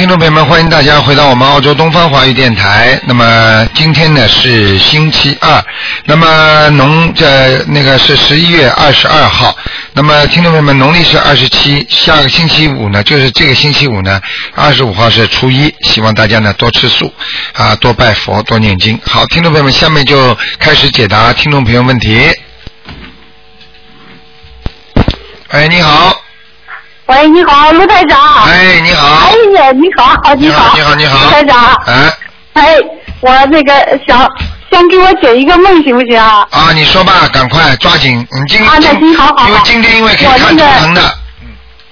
听众朋友们，欢迎大家回到我们澳洲东方华语电台。那么今天呢是星期二，那么农这那个是十一月二十二号。那么听众朋友们，农历是二十七，下个星期五呢就是这个星期五呢，二十五号是初一，希望大家呢多吃素啊，多拜佛，多念经。好，听众朋友们，下面就开始解答听众朋友问题。哎，你好，喂，你好，卢台长。哎，你好哎，呀，你好，你好，你好，你好，卢台长。哎，哎，我那个想先给我解一个梦行不行啊？啊，你说吧，赶快抓紧，你今啊，那行，好好好。因为今天因为可以我看图那个，腾的，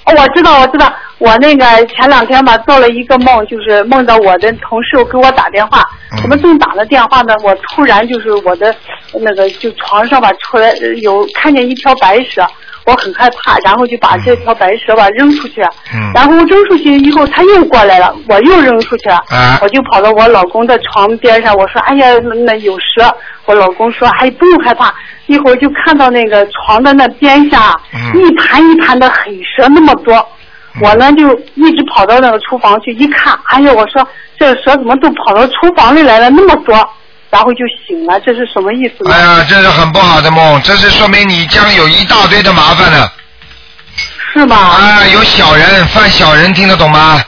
哦我知道，我知道，我那个前两天吧做了一个梦，就是梦到我的同事给我打电话，嗯我们正打着电话呢，我突然就是我的那个就床上吧出来呃有看见一条白蛇。我很害怕，然后就把这条白蛇吧扔出去，嗯。然后扔出去以后，它又过来了，我又扔出去了，啊。我就跑到我老公的床边上，我说：“哎呀，那那有蛇。”我老公说：“哎，不用害怕。”一会儿就看到那个床的那边下，嗯。一盘一盘的黑蛇那么多。我呢就一直跑到那个厨房去，一看，哎呀，我说这蛇怎么都跑到厨房里来了那么多，然后就醒了，这是什么意思呢？哎呀，这是很不好的梦，这是说明你将有一大堆的麻烦呢。是吧？啊，有小人犯小人，听得懂吗？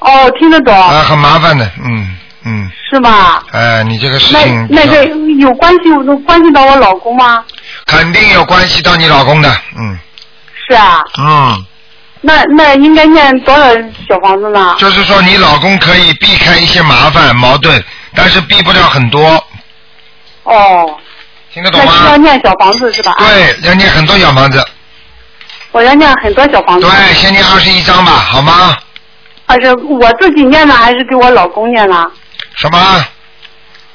哦，听得懂，啊，很麻烦的，嗯嗯，是吧？哎，你这个事那情那个有关系关系到我老公吗？肯定有关系到你老公的，嗯是啊，嗯，那那应该念多少小房子呢？就是说你老公可以避开一些麻烦矛盾，但是避不了很多，哦，听得懂吗需要？念小房子是吧？，对，要念很多小房子，我要念很多小房子。对，先念二十一章吧，好吗？还是我自己念呢，还是给我老公念呢？什么？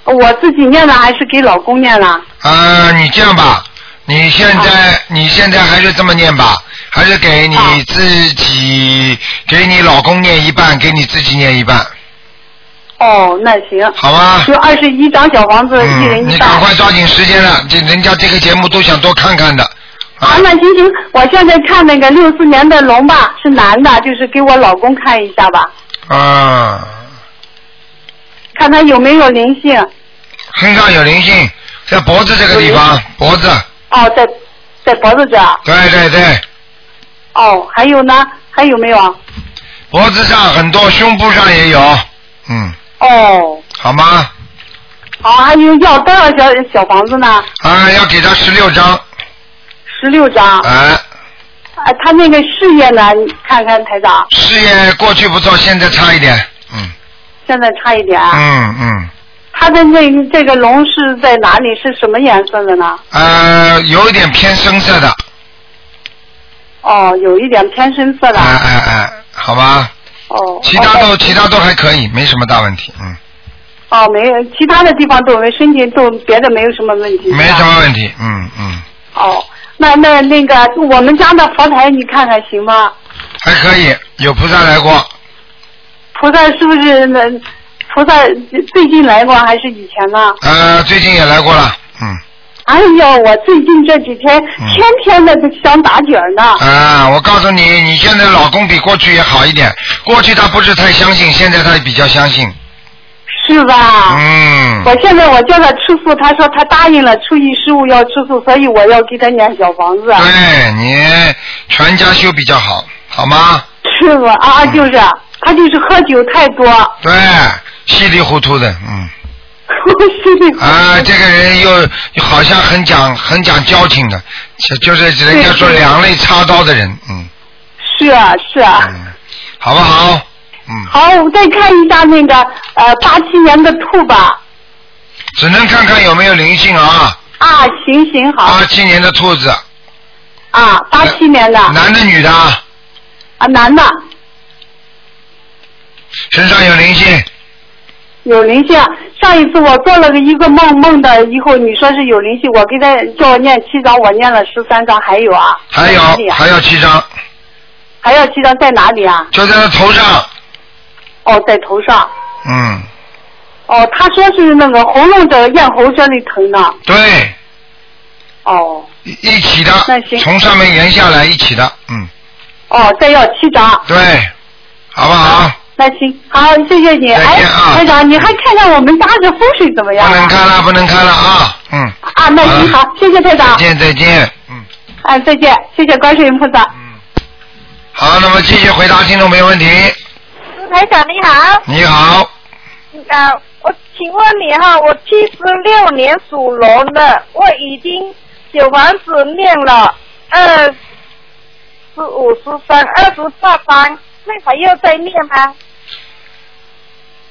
我自己念呢，还是给老公念呢？啊，你这样吧，你现在、啊你现在还是这么念吧，还是给你自己、给你老公念一半，给你自己念一半，哦，那行，好吧？就二十一张小房子，一人一半。赶快抓紧时间了，这人家这个节目都想多看看的。啊，那行行，我现在看那个六四年的龙吧，是男的，就是给我老公看一下吧，啊，看他有没有灵性。身上有灵性，在脖子这个地方，脖子，哦，在在脖子这。对对对，哦，还有呢？还有没有？脖子上很多，胸部上也有，嗯，哦，好吗？好，还有要多少小小房子呢？啊，要给他十六张，十六张。哎，啊，他那个事业呢？你看看台长，事业过去不错，现在差一点，嗯现在差一点。嗯嗯。他的那这个龙是在哪里？是什么颜色的呢？呃，有一点偏深色的，哦，有一点偏深色的。哎哎哎，好吧，哦。其他都哦其他都还可以，没什么大问题，嗯，哦，没有，其他的地方都没，身体都别的没有什么问题。没什么问题，嗯嗯，哦，那那那个我们家的佛台你看看行吗？还可以，有菩萨来过，菩萨是不是那菩萨最近来过还是以前呢？呃，最近也来过了，嗯，哎呦，我最近这几天天天的都想打卷儿呢。啊，我告诉你，你现在老公比过去也好一点，过去他不是太相信，现在他比较相信，是吧？嗯，我现在我叫他吃素，他说他答应了初一十五要吃素，所以我要给他念小房子。对你全家修比较好，好吗？是吧？啊，就是，他就是喝酒太多。对，稀里糊涂的，嗯。是。啊，这个人又好像很讲很讲交情的，就就是人家说两肋插刀的人，嗯是啊，是啊。嗯，好不好？嗯，好，我再看一下那个呃八七年的兔吧。只能看看有没有灵性啊。啊，行行好八七年的兔子，啊，八七年的男的女的啊，啊男的身上有灵性，有灵性。上一次我做了个一个梦，梦的以后你说是有灵性，我给他叫我念七张，我念了十三张，还有啊？还有还要七张，还要七张在哪里啊？就在他头上，哦，在头上。嗯，哦，他说是那个喉咙的咽喉这里疼呢。对，哦一一起的那行，从上面延下来一起的，嗯，哦，再要七张。对，好不好？那行，好，谢谢你。再见啊哎，台长，你还看看我们家的风水怎么样、啊？不能看了，不能看了啊！嗯，啊，那行好，谢谢台长再。见，再见。嗯啊，再见，谢谢观世音菩萨。嗯。好，那么继续回答听众没问题。卢台长你好，你好，啊，我请问你哈，我七十六年属龙的，我已经小房子念了二十五十三、二十八章，那还要再念吗？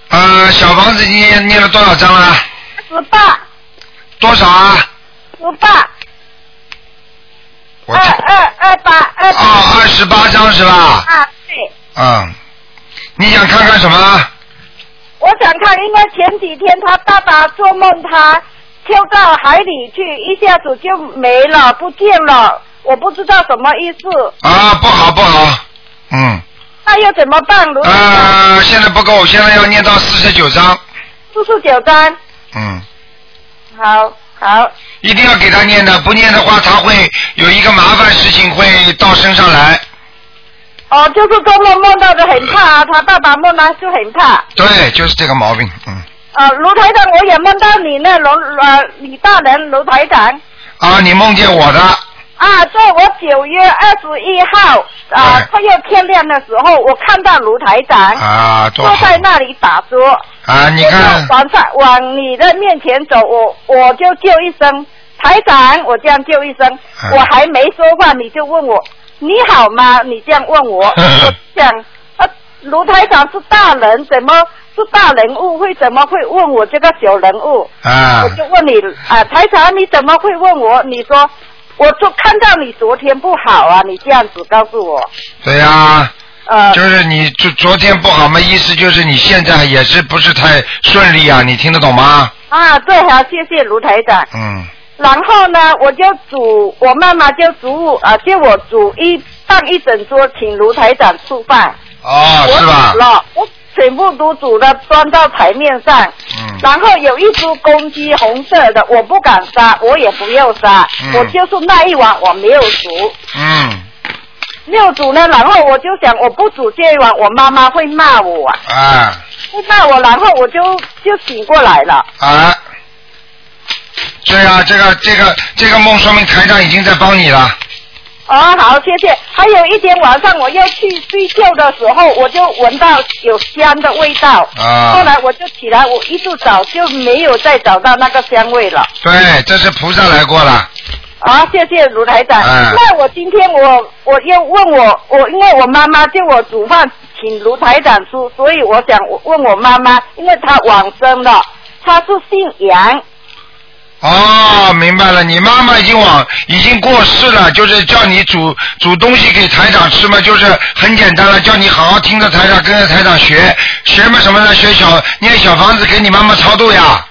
呃，小房子念念了多少章了？十八，多少啊？十八，我二二二八二八哦，二十八章是吧？啊，对。嗯，你想看看什么？我想看，应该前几天他爸爸做梦，他跳到海里去，一下子就没了，不见了，我不知道什么意思。啊，不好不好，嗯，那要怎么办？卢台长，呃，现在不够，现在要念到四十九章，四十九章，嗯，好好一定要给他念的，不念的话，他会有一个麻烦事情会到身上来。哦，就是做梦梦到的很怕，他爸爸梦到就很怕。对，就是这个毛病，嗯。呃，卢台长，我也梦到你那卢呃李大人卢台长啊，你梦见我的，啊，在我九月二十一号啊快要天亮的时候，我看到卢台长啊，坐在那里打坐。啊！你看往上往你的面前走，我我就叫一声台长，我这样叫一声，嗯我还没说话，你就问我你好吗？你 这样问我，我想啊，卢台长是大人，怎么是大人物，会怎么会问我这个小人物？啊我就问你啊，台长你怎么会问我？你说我就看到你昨天不好啊，你这样子告诉我，对呀、呃，就是你昨昨天不好嘛，意思就是你现在也是不是太顺利啊？你听得懂吗？啊，对，好，谢谢卢台长。嗯，然后呢，我就煮，我妈妈就煮啊，叫我煮一放一整桌，请卢台长吃饭。哦，是吧煮？了，我全部都煮了，端到台面上。嗯，然后有一只公鸡红色的，我不敢杀，我也不要杀，嗯我就是那一碗我没有煮，嗯，没有煮呢。然后我就想，我不煮这一碗，我妈妈会骂我啊，啊会骂我，然后我就就醒过来了。啊，对啊，这个这个这个梦说明台长已经在帮你了。哦，好，谢谢。还有一天晚上我要去睡觉的时候，我就闻到有香的味道。啊后来我就起来，我一直找就没有再找到那个香味了。对，这是菩萨来过了。啊，谢谢卢台长。嗯那我今天我我又问我我因为我妈妈叫我煮饭请卢台长吃，所以我想问我妈妈，因为她往生了，她是姓杨。哦，明白了，你妈妈已经往已经过世了，就是叫你煮煮东西给台长吃嘛，就是很简单了，叫你好好听着台长，跟着台长学学嘛什么呢？学小念小房子给你妈妈超度呀。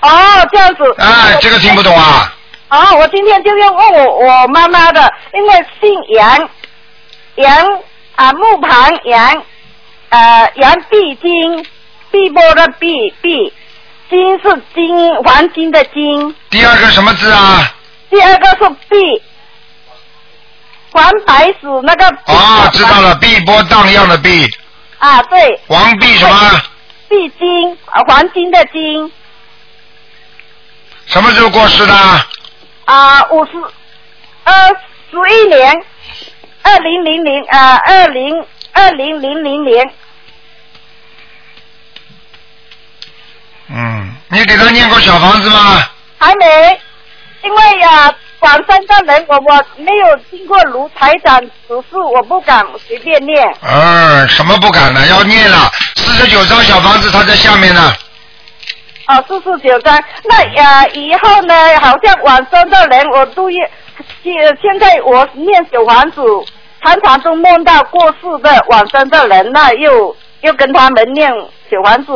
哦，这样子。哎，这个听不懂啊？哦，我今天就要问我我妈妈的，因为姓杨，杨啊木旁杨，呃杨碧金，碧波的碧碧，金是金黄金的金，第二个什么字啊？第二个是碧，黄白鼠那个啊哦，知道了，碧波荡漾的碧，啊对，黄碧什么？碧金啊黄金的金什么时候过世的？啊五十二十一年，二零零零啊二零二零零零年。你给他念过小房子吗？还没，因为呀、广深的人我我没有经过卢台长指示，我不敢随便念。嗯，什么不敢呢，要念了。四十九张小房子，他在下面呢。哦，四十九张。那呃以后呢，好像往生的人我都要，现现在我念小房子，常常都梦到过世的往生的人，那又又跟他们念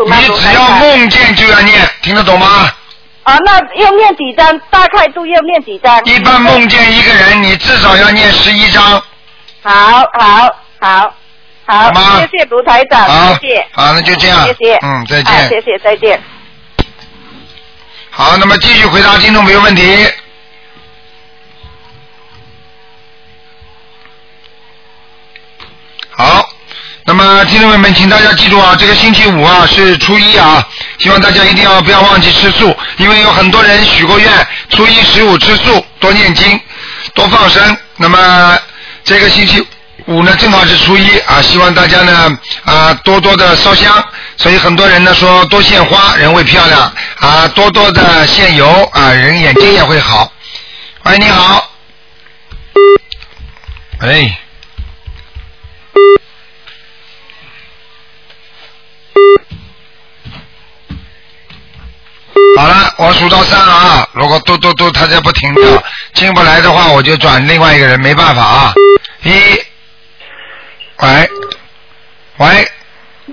你只要梦见就要念，听得懂吗？啊，那要念几张？大概都要念几张？一般梦见一个人，你至少要念十一张。好好好好谢谢卢台长，谢谢。，好，那就这样。谢谢。嗯，再啊谢。谢，再见。好，那么继续回答听众朋友问题。好，那么听众朋友们，请大家记住啊，这个星期五啊是初一啊，希望大家一定要不要忘记吃素，因为有很多人许过愿，初一十五吃素，多念经，多放生。那么这个星期五呢，正好是初一啊，希望大家呢啊多多的烧香，所以很多人呢说多献花人会漂亮啊，多多的献油啊，人眼睛也会好。喂，你好。哎。好了，我数到三啊，如果嘟嘟嘟他再不停掉，进不来的话，我就转另外一个人，没办法啊。一，喂，喂，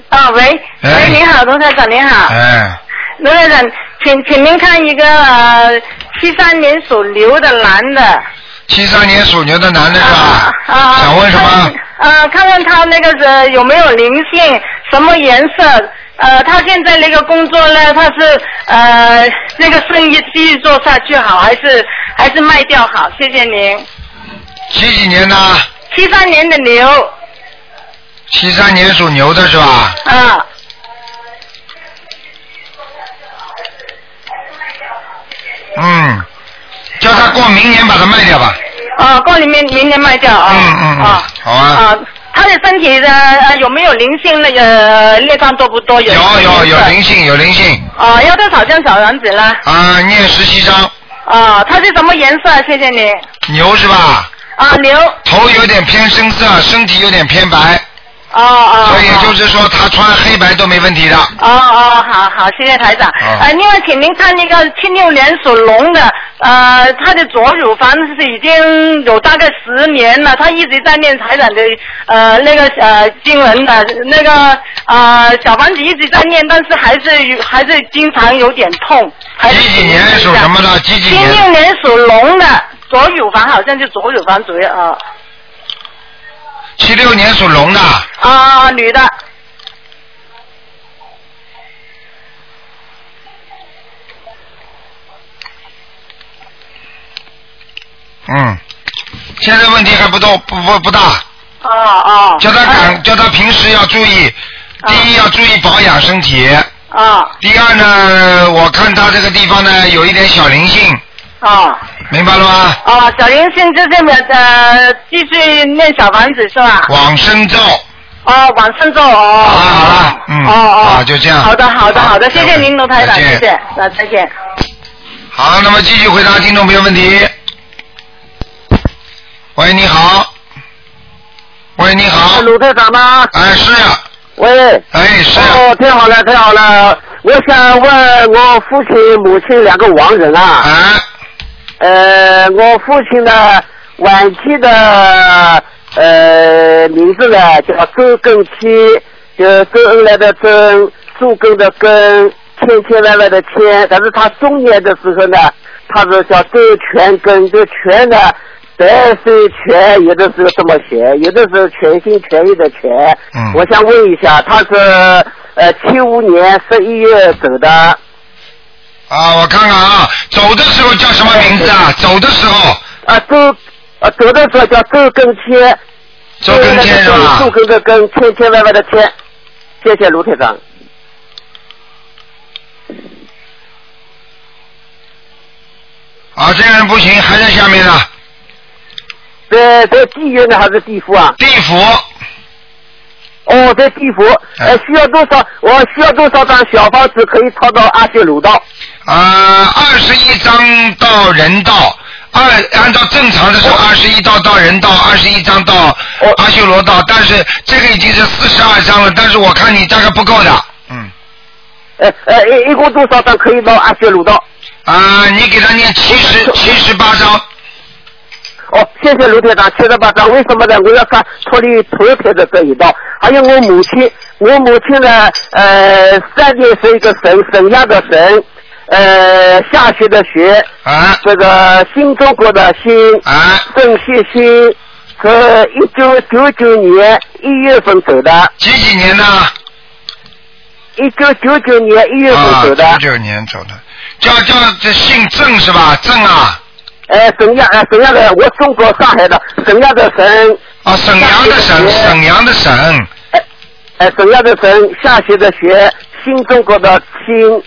啊，喂，哎。喂，你好，卢台长，您好，哎，卢台长，请请您看一个呃七三年属牛的男的，七三年属牛的男的是吧？啊？啊，想问什么？呃，看看他那个是有没有灵性，什么颜色？呃，他现在那个工作呢，他是呃那个生意继续做下去好，还是还是卖掉好？谢谢您。几几年的？七三年的牛，七三年属牛的是吧？啊，嗯，叫他过明年把它卖掉吧。啊，过明年明年卖掉啊。嗯嗯嗯啊，好啊啊，他的身体的呃有没有灵性那个孽障多不多？有有有有灵性有灵性啊，要多少张小丸子呢？啊，念十七张，啊，它是什么颜色？谢谢你。牛是吧？啊，牛。头有点偏深色，身体有点偏白，哦哦。所以就是说他穿黑白都没问题的。哦哦，好好，谢谢台长。啊呃，另外，请您看那个七六年属龙的，呃，他的左乳房是已经有大概十年了，他一直在念台长的呃那个呃经文的，那个呃小房子一直在念，但是还是还是经常有点痛。还是几几年属什么的？几几七六年？属龙的，左乳房好像就左乳房主要啊七六年属龙的，啊女的。嗯，现在问题还不多，不不不大，啊啊。叫他赶，叫他平时要注意，第一要注意保养身体，啊。第二呢，我看他这个地方呢有一点小灵性，啊明白了吗？哦，小灵性就是呃继续念小房子是吧？往生咒，哦，往生咒哦。好了好了嗯哦哦。好就这样好的好的好好的，谢谢您卢台长，谢谢，那再见。好，那么继续回答听众朋友问题。喂，你好。喂，你好。鲁台长吗？哎，是呀，喂。哎是呀，哦，太好了，太好了！我想问我父亲、母亲两个亡人啊。哎，呃，我父亲呢晚期的呃名字呢叫周根期，就周恩来的周，树根的根，千千万万的千。但是他中年的时候呢，他是叫周全根，这全呢。白水全，有的时候这么写，有的时候全心全意的全。嗯我想问一下，他是呃七五年十一月走的，啊，我看看啊，走的时候叫什么名字啊？走的时候，啊周啊走的时候叫周根千，周根签是吧树？根的根，千千万万的千。谢谢卢台长。啊，这个人不行，还在下面呢，在在地狱呢还是地府啊？地府。哦，在地府。哎呃，需要多少？我需要多少张小房子可以抄到阿修罗道？啊，二十一章到人道，二按照正常的是二十一道到人道，二十一章到哦阿修罗道，但是这个已经是四十二章了，但是我看你大概不够的，嗯，呃呃，一一共多少张可以到阿修罗道？啊，你给他念七十七十八章，哦，谢谢卢台长，七十八张。为什么呢？我要看脱离头胎的这一道。还有我母亲，我母亲呢，呃，三点是一个神，神样的神，呃，下雪的雪，啊。这个新中国的新，啊，郑旭新，是一九九九年一月份走的，几几年呢？一九九九年一月份啊，走的，九九年走的，叫叫这姓郑是吧？郑啊，哎，沈阳，呃，沈阳的，我中国上海的沈阳的沈，啊，沈阳的沈，沈阳的沈，哎，沈阳的沈，下雪的雪，新中国的新，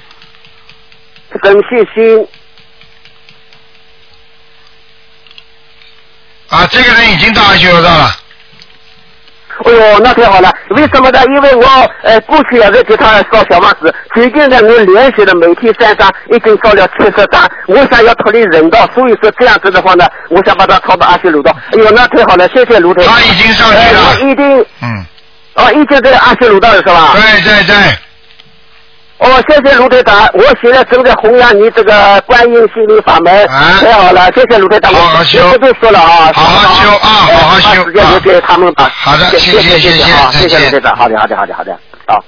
珍惜新。啊，这个人已经到阿修罗道了。哎呦，那太好了！为什么呢？因为我呃过去也是给他烧小房子，最近呢我连续的每天三张，已经烧了七十张。我想要脱离人道，所以说这样子的话呢，我想把他抄到阿修罗道。哎呦，那太好了，谢谢卢台。他已经上去了呃我一定嗯，哦，一直在阿修罗道了是吧？对对对，哦，谢谢卢队长，我现在正在弘扬你这个观音心灵法门，啊太好了，谢谢卢队长，好好修我不就说了啊，好好修啊哎好好修把时间留给他们吧。好的谢谢谢谢谢谢卢队长，好的好的好的好的，好。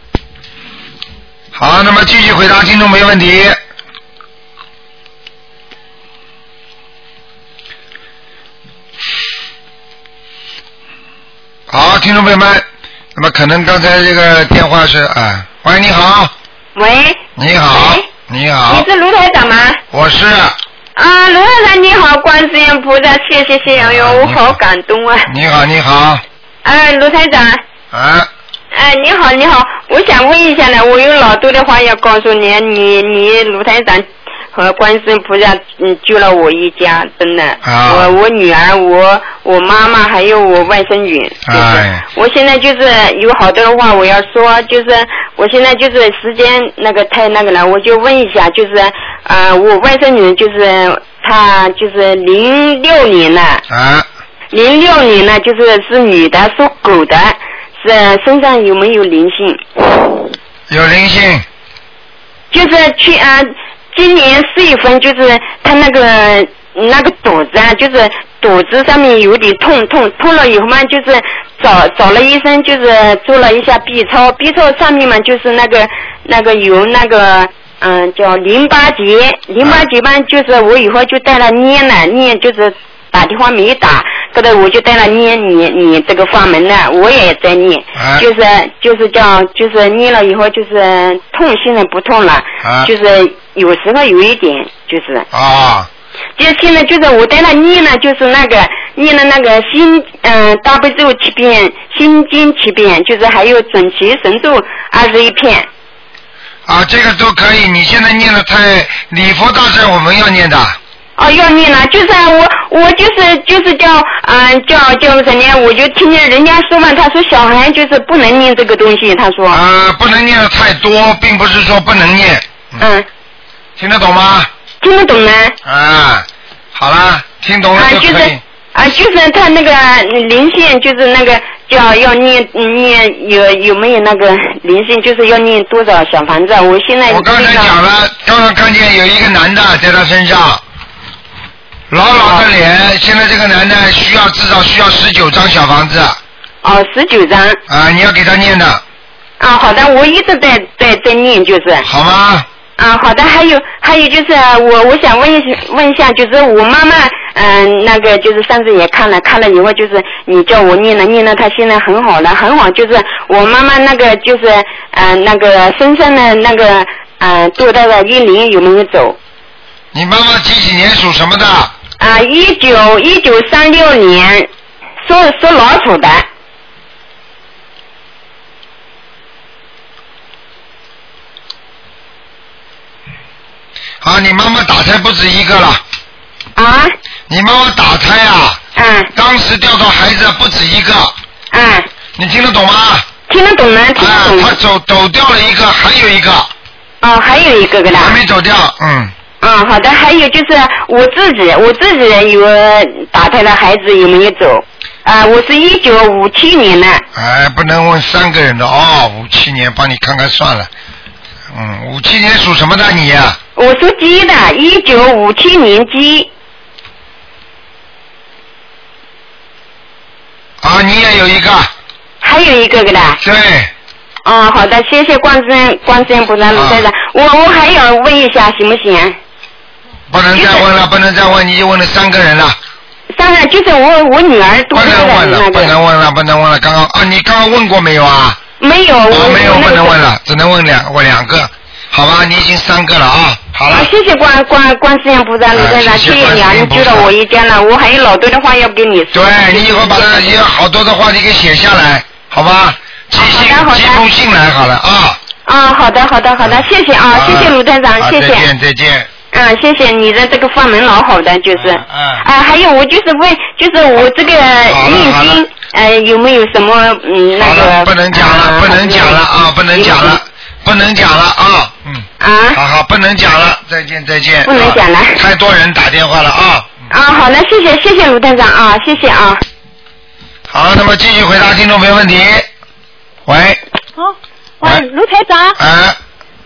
好，那么继续回答听众没问题。好，听众朋友们，那么可能刚才这个电话是啊，喂，你好，喂，你好喂，你好。你，是卢台长吗？我是。啊，卢台长你好，观世音菩萨，谢谢谢谢，哎呦，我好。好感动啊！你好，你好，哎，卢台长，啊，哎，你好你好，我想问一下呢，我有老多的话要告诉你，你你卢台长和观世音菩萨嗯救了我一家，真的，啊。我我女儿，我我妈妈还有我外甥女，就是、哎。我现在就是有好多的话我要说，就是我现在就是时间那个太那个了，我就问一下，就是啊、呃我外甥女就是她就是零六年的，啊，零六年呢就是是女的，属狗的，是身上有没有灵性？有灵性，就是去啊，今年四月份就是他那个那个肚子啊，就是肚子上面有点痛痛痛了以后嘛，就是找找了医生，就是做了一下 B 超，B 超上面嘛就是那个那个有那个嗯叫淋巴结，淋巴结嘛就是我以后就带了念了念就是。打电话没打，后头我就带了念你你这个法门呢，我也在念，啊就是就是叫就是念了以后就是痛，现在不痛了，啊就是有时候有一点就是，啊，就现在就是我带他念了，就是那个念了那个心嗯大悲咒七遍，心经七遍，就是还有准提神咒二十一片。啊，这个都可以。你现在念的太礼佛大圣，我们要念的。哦，要念了，就是啊我我就是就是叫嗯、叫叫什么呀？我就听见人家说嘛，他说小孩就是不能念这个东西，他说，啊，不能念的太多，并不是说不能念，嗯，听得懂吗？听得懂呢？啊，好了，听懂了啊，就是就可以。啊，就是他那个灵性，就是那个叫要念念有有没有那个灵性，就是要念多少小房子啊？我现在我刚才讲了，刚刚看见有一个男的在他身上，老老的脸，现在这个男的需要至少需要十九张小房子哦，十九张啊，你要给他念的，啊，好的，我一直在在在念，就是好吗？啊，好的，还有还有就是啊我我想问一下问一下，就是我妈妈嗯、那个就是上次也看了看了以后，就是你叫我念了念了，她现在很好了很好，就是我妈妈那个就是嗯、呃那个身上的那个嗯、呃多大的阴灵有没有走？你妈妈几几年属什么的？啊，一九一九三六年，属属老鼠的。啊，你妈妈打胎不止一个了，啊你妈妈打胎啊，嗯当时掉到孩子不止一个，嗯！你听得懂吗？听得懂吗？听得啊，懂。他走走掉了一个，还有一个哦，还有一个个的。还没走掉，嗯，啊，好的，还有就是我自己，我自己有打胎的孩子有没有走？啊，我是一九五七年的。哎，不能问三个人的哦，五七年帮你看看算了，嗯，五七年属什么的你呀、我属鸡的，一九五七年鸡。啊？你也有一个，还有一个个的。对，哦，好的，谢谢观世音观世音菩萨卢先生。我我还要问一下，行不行？不能再问了，不能再问，你就问了三个人了，当然，就是我我女儿不能问了，不。能问了，不能问了，刚刚啊，你刚刚问过没有啊？没有，我啊，没有，不能问了，只能问两，我两个，好吧？你已经三个了啊，好了啊，，谢谢关关关世音菩萨卢台长，啊谢谢你啊，你救了我一家了，我还有老多的话要跟你说。对你以后把它有好多的话你给写下来，好吧？寄信寄封信来好了啊。啊，好的，好的，好的，谢谢啊，谢谢卢台长，谢谢。好再见再见。嗯，谢谢你的这个法门老好的，就是。嗯嗯啊，还有我就是问，就是我这个好了好了念经，呃，有没有什么嗯那好了，个？不能讲了，啊不能讲了啊，不能讲了，不能讲了啊，嗯，啊好好，不能讲了，再见再见。不能讲了啊 太多人打电话了啊。啊，好的，谢谢谢谢卢台长啊，谢谢啊。好，那么继续回答听众朋友问题。喂，啊，喂，喂卢台长，啊，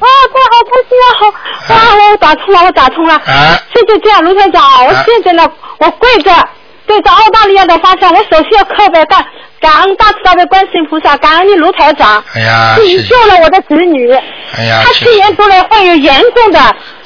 哎这好开心啊，好，哇，我打通了，我打通了，啊。谢谢这样，卢台长，我哎现在呢，我跪着对着澳大利亚的方向，我首先要叩拜大感恩大慈大悲观世音菩萨，感恩你卢台长，哎呀，是你救了我的子女，哎呀，他谢去年得了患有严重的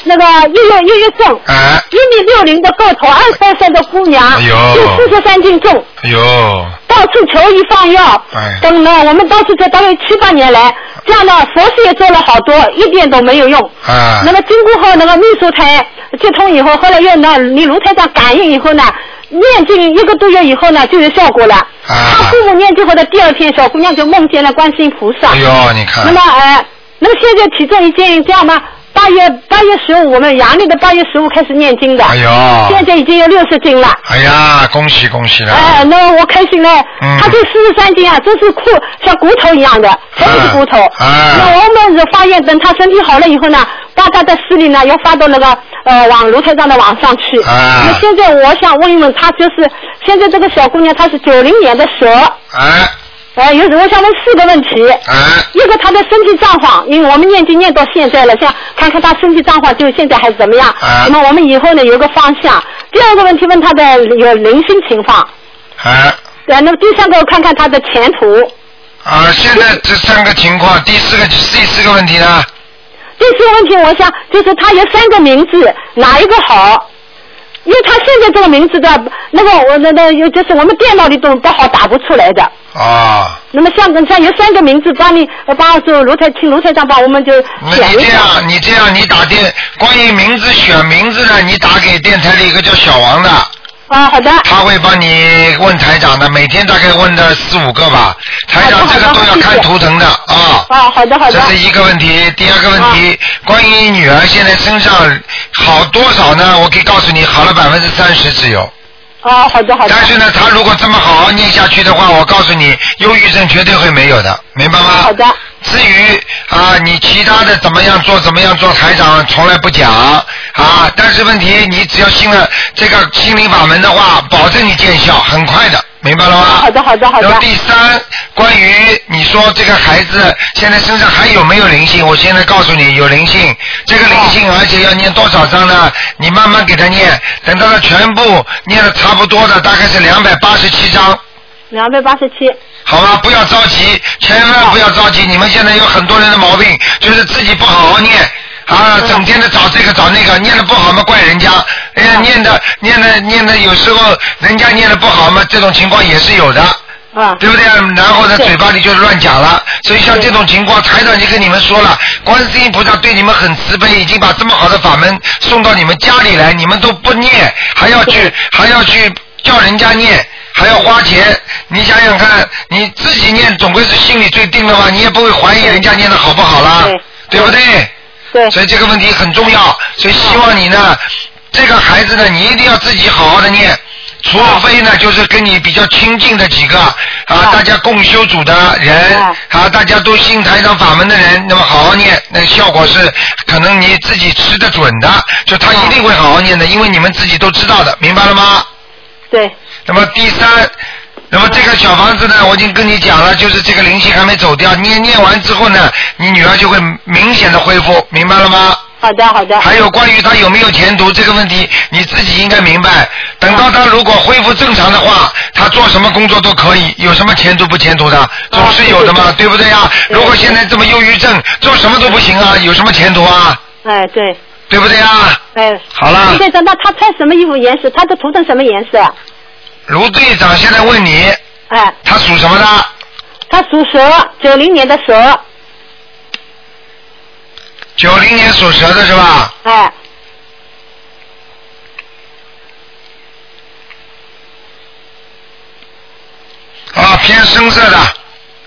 那个抑郁抑郁症，哎一米六零的个头，二三岁的姑娘，哎呦就四十三斤重，哎呦，到处求医放药，哎等了我们当时在单位七八年来，这样的佛事也做了好多，一点都没有用。啊那么经过后那个秘书台接通以后，后来又那你卢台长感应以后呢，念经一个多月以后呢就有效果了。啊他父母念经后的第二天，小姑娘就梦见了观世音菩萨。哎呦，你看那，么呃，那么现在体重已经这样吗？八月八月十五，我们阳历的八月十五开始念经的。哎呦，现在已经有六十斤了。哎呀，恭喜恭喜了，哎，那我开心了。嗯他这四十三斤啊，真是酷，像骨头一样的，全是骨头。啊那我们是发现，等他身体好了以后呢，把他的视力呢要发到那个呃网炉台上的网上去。啊那现在我想问一问，他就是现在这个小姑娘，她是九零年的蛇，哎呃，有我想问四个问题。啊，一个他的身体状况，因为我们念经念到现在了，像看看他身体状况，就现在还是怎么样。啊那么我们以后呢有个方向。第二个问题问他的有灵性情况。啊。对，那么第三个看看他的前途。啊，现在这三个情况，第四个第四个问题呢？第四个问题，我想就是他有三个名字，哪一个好？因为他现在这个名字的那个我那那有就是我们电脑里都不好打不出来的。啊，那么像像有三个名字，帮你呃帮说卢台请卢台长帮我们就那选一下。你这样，你这样，你打电关于名字选名字呢，你打给电台里一个叫小王的，啊，好的。他会帮你问台长的，每天大概问的四五个吧。台长这个都要看图腾的啊。啊，好的好的。这是一个问题，第二个问题，关于女儿现在身上好多少呢？我可以告诉你，好了百分之三十只有。啊，好的好的。但是呢，他如果这么好好念下去的话，我告诉你，忧郁症绝对会没有的，明白吗？好的。至于啊，你其他的怎么样做，怎么样做，台长从来不讲啊。但是问题，你只要信了这个心灵法门的话，保证你见效，很快的，明白了吗？好的好的好的然后第三，关于你说这个孩子现在身上还有没有灵性？我现在告诉你，有灵性。这个灵性，而且要念多少章呢？你慢慢给他念，等到他全部念的差不多的，大概是两百八十七章。两百八十七。好吧，不要着急，千万不要着急。你们现在有很多人的毛病，就是自己不好好念啊，整天的找这个找那个，念的不好嘛怪人家，哎呀，念的念的念的，有时候人家念的不好嘛，这种情况也是有的。啊。对不对？然后呢，嘴巴里就乱讲了。所以像这种情况，台长已经跟你们说了，观世音菩萨对你们很慈悲，已经把这么好的法门送到你们家里来，你们都不念，还要去还要去叫人家念。还要花钱，你想想看，你自己念总归是心里最定的话，你也不会怀疑人家念的好不好啦，对不对？对。所以这个问题很重要，所以希望你呢，这个孩子呢，你一定要自己好好的念。除非呢，就是跟你比较亲近的几个啊，大家共修组的人啊，大家都信台长法门的人，那么好好念，那效果是可能你自己吃得准的，就他一定会好好念的，因为你们自己都知道的，明白了吗？对。那么第三，那么这个小房子呢，我已经跟你讲了，就是这个灵性还没走掉，念念完之后呢，你女儿就会明显的恢复，明白了吗？好的好的。还有关于她有没有前途这个问题，你自己应该明白。等到她如果恢复正常的话，她做什么工作都可以，有什么前途不前途的，总是有的嘛，对不对呀？如果现在这么忧郁症，做什么都不行啊，有什么前途啊？哎，对。对不对呀？哎。好了卢队长，那他穿什么衣服颜色？他的涂成什么颜色？卢队长现在问你，哎。他属什么的？他属蛇，九零年的蛇。九零年属蛇的是吧？哎。啊，偏深色的。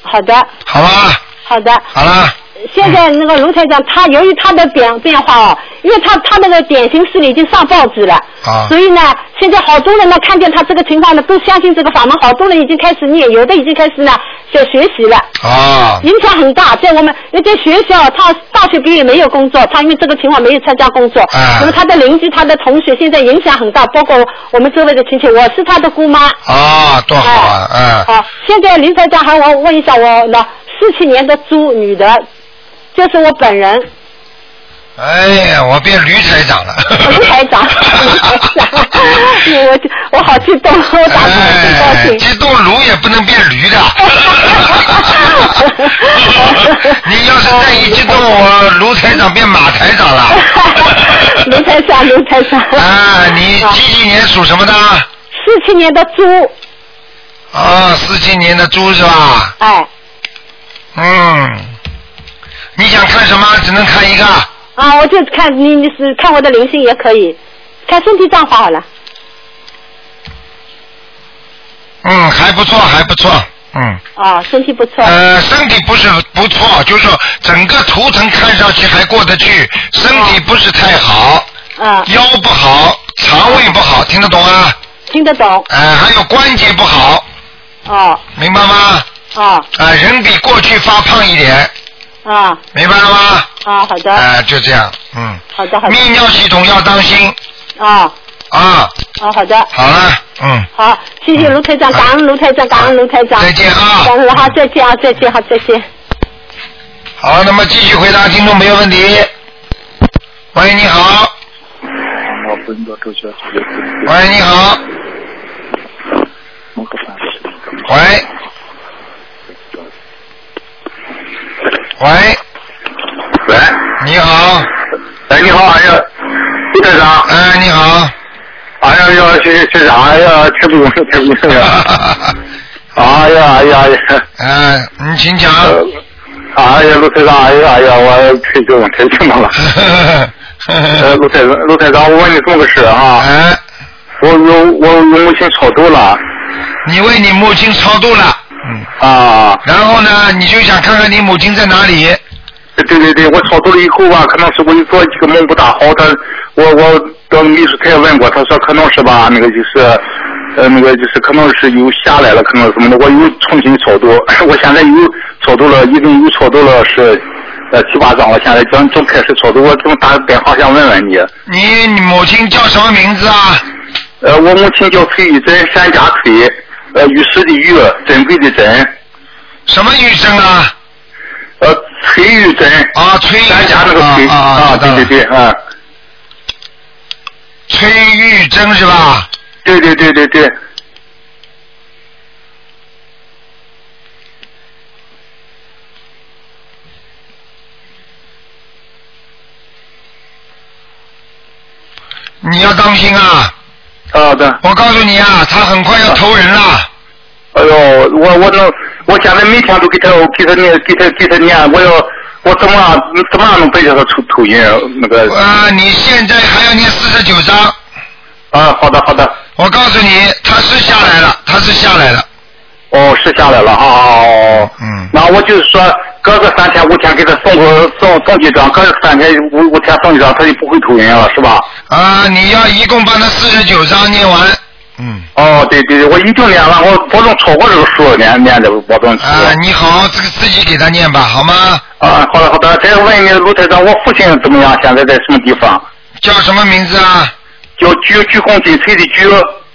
好的，好吧？好的。好了，现在那个卢台长，他由于他的变变化哦，因为他他那个典型事例已经上报纸了，啊所以呢，现在好多人呢看见他这个情况呢，都相信这个法门，好多人已经开始念，有的已经开始呢在学习了。啊，影响很大，在我们因为在学校，他大学毕业没有工作，他因为这个情况没有参加工作，啊那么他的邻居、他的同学现在影响很大，包括我们周围的亲戚，我是他的姑妈。啊，多好啊，嗯。好，现在林台长还我问一下我呢，四七年的猪女的，就是我本人，哎呀，我变驴台长了。驴台长，卢台长，我我好激动，我打通了真高哎，兴。激动驴也不能变驴的。你要是再一激动，我卢台长变马台长了。卢台长，卢台长。啊，你几几年属什么的？四七年的猪，啊，四七年的猪是吧？哎，嗯。你想看什么？只能看一个。啊，我就看你你是看我的灵性也可以，看身体状况好了。嗯，还不错，还不错。嗯。啊，身体不错。呃，身体不是不错，就是说整个图腾看上去还过得去，身体不是太好，啊，腰不好，肠胃不好，听得懂啊？听得懂。呃，还有关节不好，哦明白吗？哦啊、人比过去发胖一点，啊明白了吗？啊，好的。啊、就这样，嗯。好的好的。泌尿系统要当心啊啊！啊，好的。好了，嗯。好，谢谢卢台长，感恩卢台长，感恩卢台长。再见啊感恩好，再见啊，再见，好，再见。好，那么继续回答听众朋友问题。喂，你好。喂，你好。喂。喂。喂。你好。哎，你好，哎呀，李台长。哎，你好。哎呀呀，学学长，哎呀，太不容易，太不容易了。哎呀，哎呀，哎呀。哎，你请讲。哎呀，陆台长，哎呀，哎呀，我太激动，太激动了。呃，陆台长，陆台长，我问你这么个事啊。哎。我我我我母亲超度了。你为你母亲超度了。嗯。啊。然后呢，你就想看看你母亲在哪里？对对对，我超度了以后吧，可能是我一做几个梦不大好，他我我到秘书台问过，他说可能是吧，那个就是呃那个就是可能是又下来了，可能什么的，我又重新超度，我现在又超度了，一共又超度了是呃七八张了，现在正正开始超度，我正打电话想问问你，你你母亲叫什么名字啊？呃我母亲叫崔玉珍，山家崔，呃玉石的玉，珍贵的珍。什么玉珍啊？呃，崔玉珍。啊，崔玉珍山家那个崔啊啊啊对对对，啊。崔玉珍是吧？对对对对对。你要当心啊！好的。我告诉你啊，他很快要投人了。哎呦，我我能，我现在每天都给他给他念给他给他念，我要我怎么样怎么样能背着他抽抽音那个？啊，你现在还要念四十九章。啊，好的好的。我告诉你，他是下来了，他是下来了。哦，是下来了哈。哦。嗯。那我就是说，隔个三天五天给他送个送送几张，隔个三天五五天送一张，他就不会头晕了，是吧？啊，你要一共帮他四十九张念完。嗯。哦，对对对，我已经念了，我保证超过这个数，念念的保证。啊，你好好这个自己给他念吧，好吗？啊，好的好的。再问你，卢台长，我父亲怎么样？现在在什么地方？叫什么名字啊？叫鞠鞠躬尽瘁的鞠。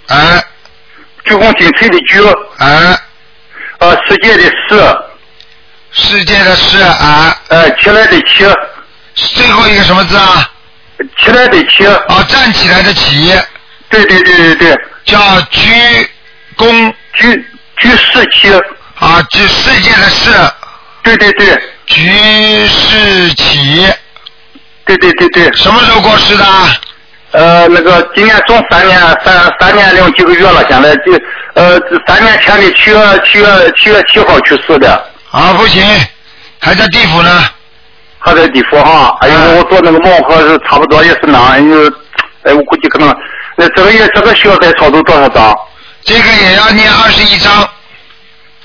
啊。鞠躬尽瘁的鞠。啊。呃，世界的世。世界的世啊。呃，起来的起。最后一个什么字啊？起来的起。哦，站起来的起。对对对对对。叫鞠躬。鞠鞠世起。啊，鞠世界的世。对对对。鞠世起。对对对对。什么时候过世的？呃，那个今年总三年三三年零几个月了，现在就呃三年前的七月七月七月七号去世的。啊，不行，还在地府呢。还在地府哈，哎呦，我做那个梦和是差不多也是那，哎呦，哎，我估计可能，那这个也这个需要再操作多少张？这个也要念二十一章。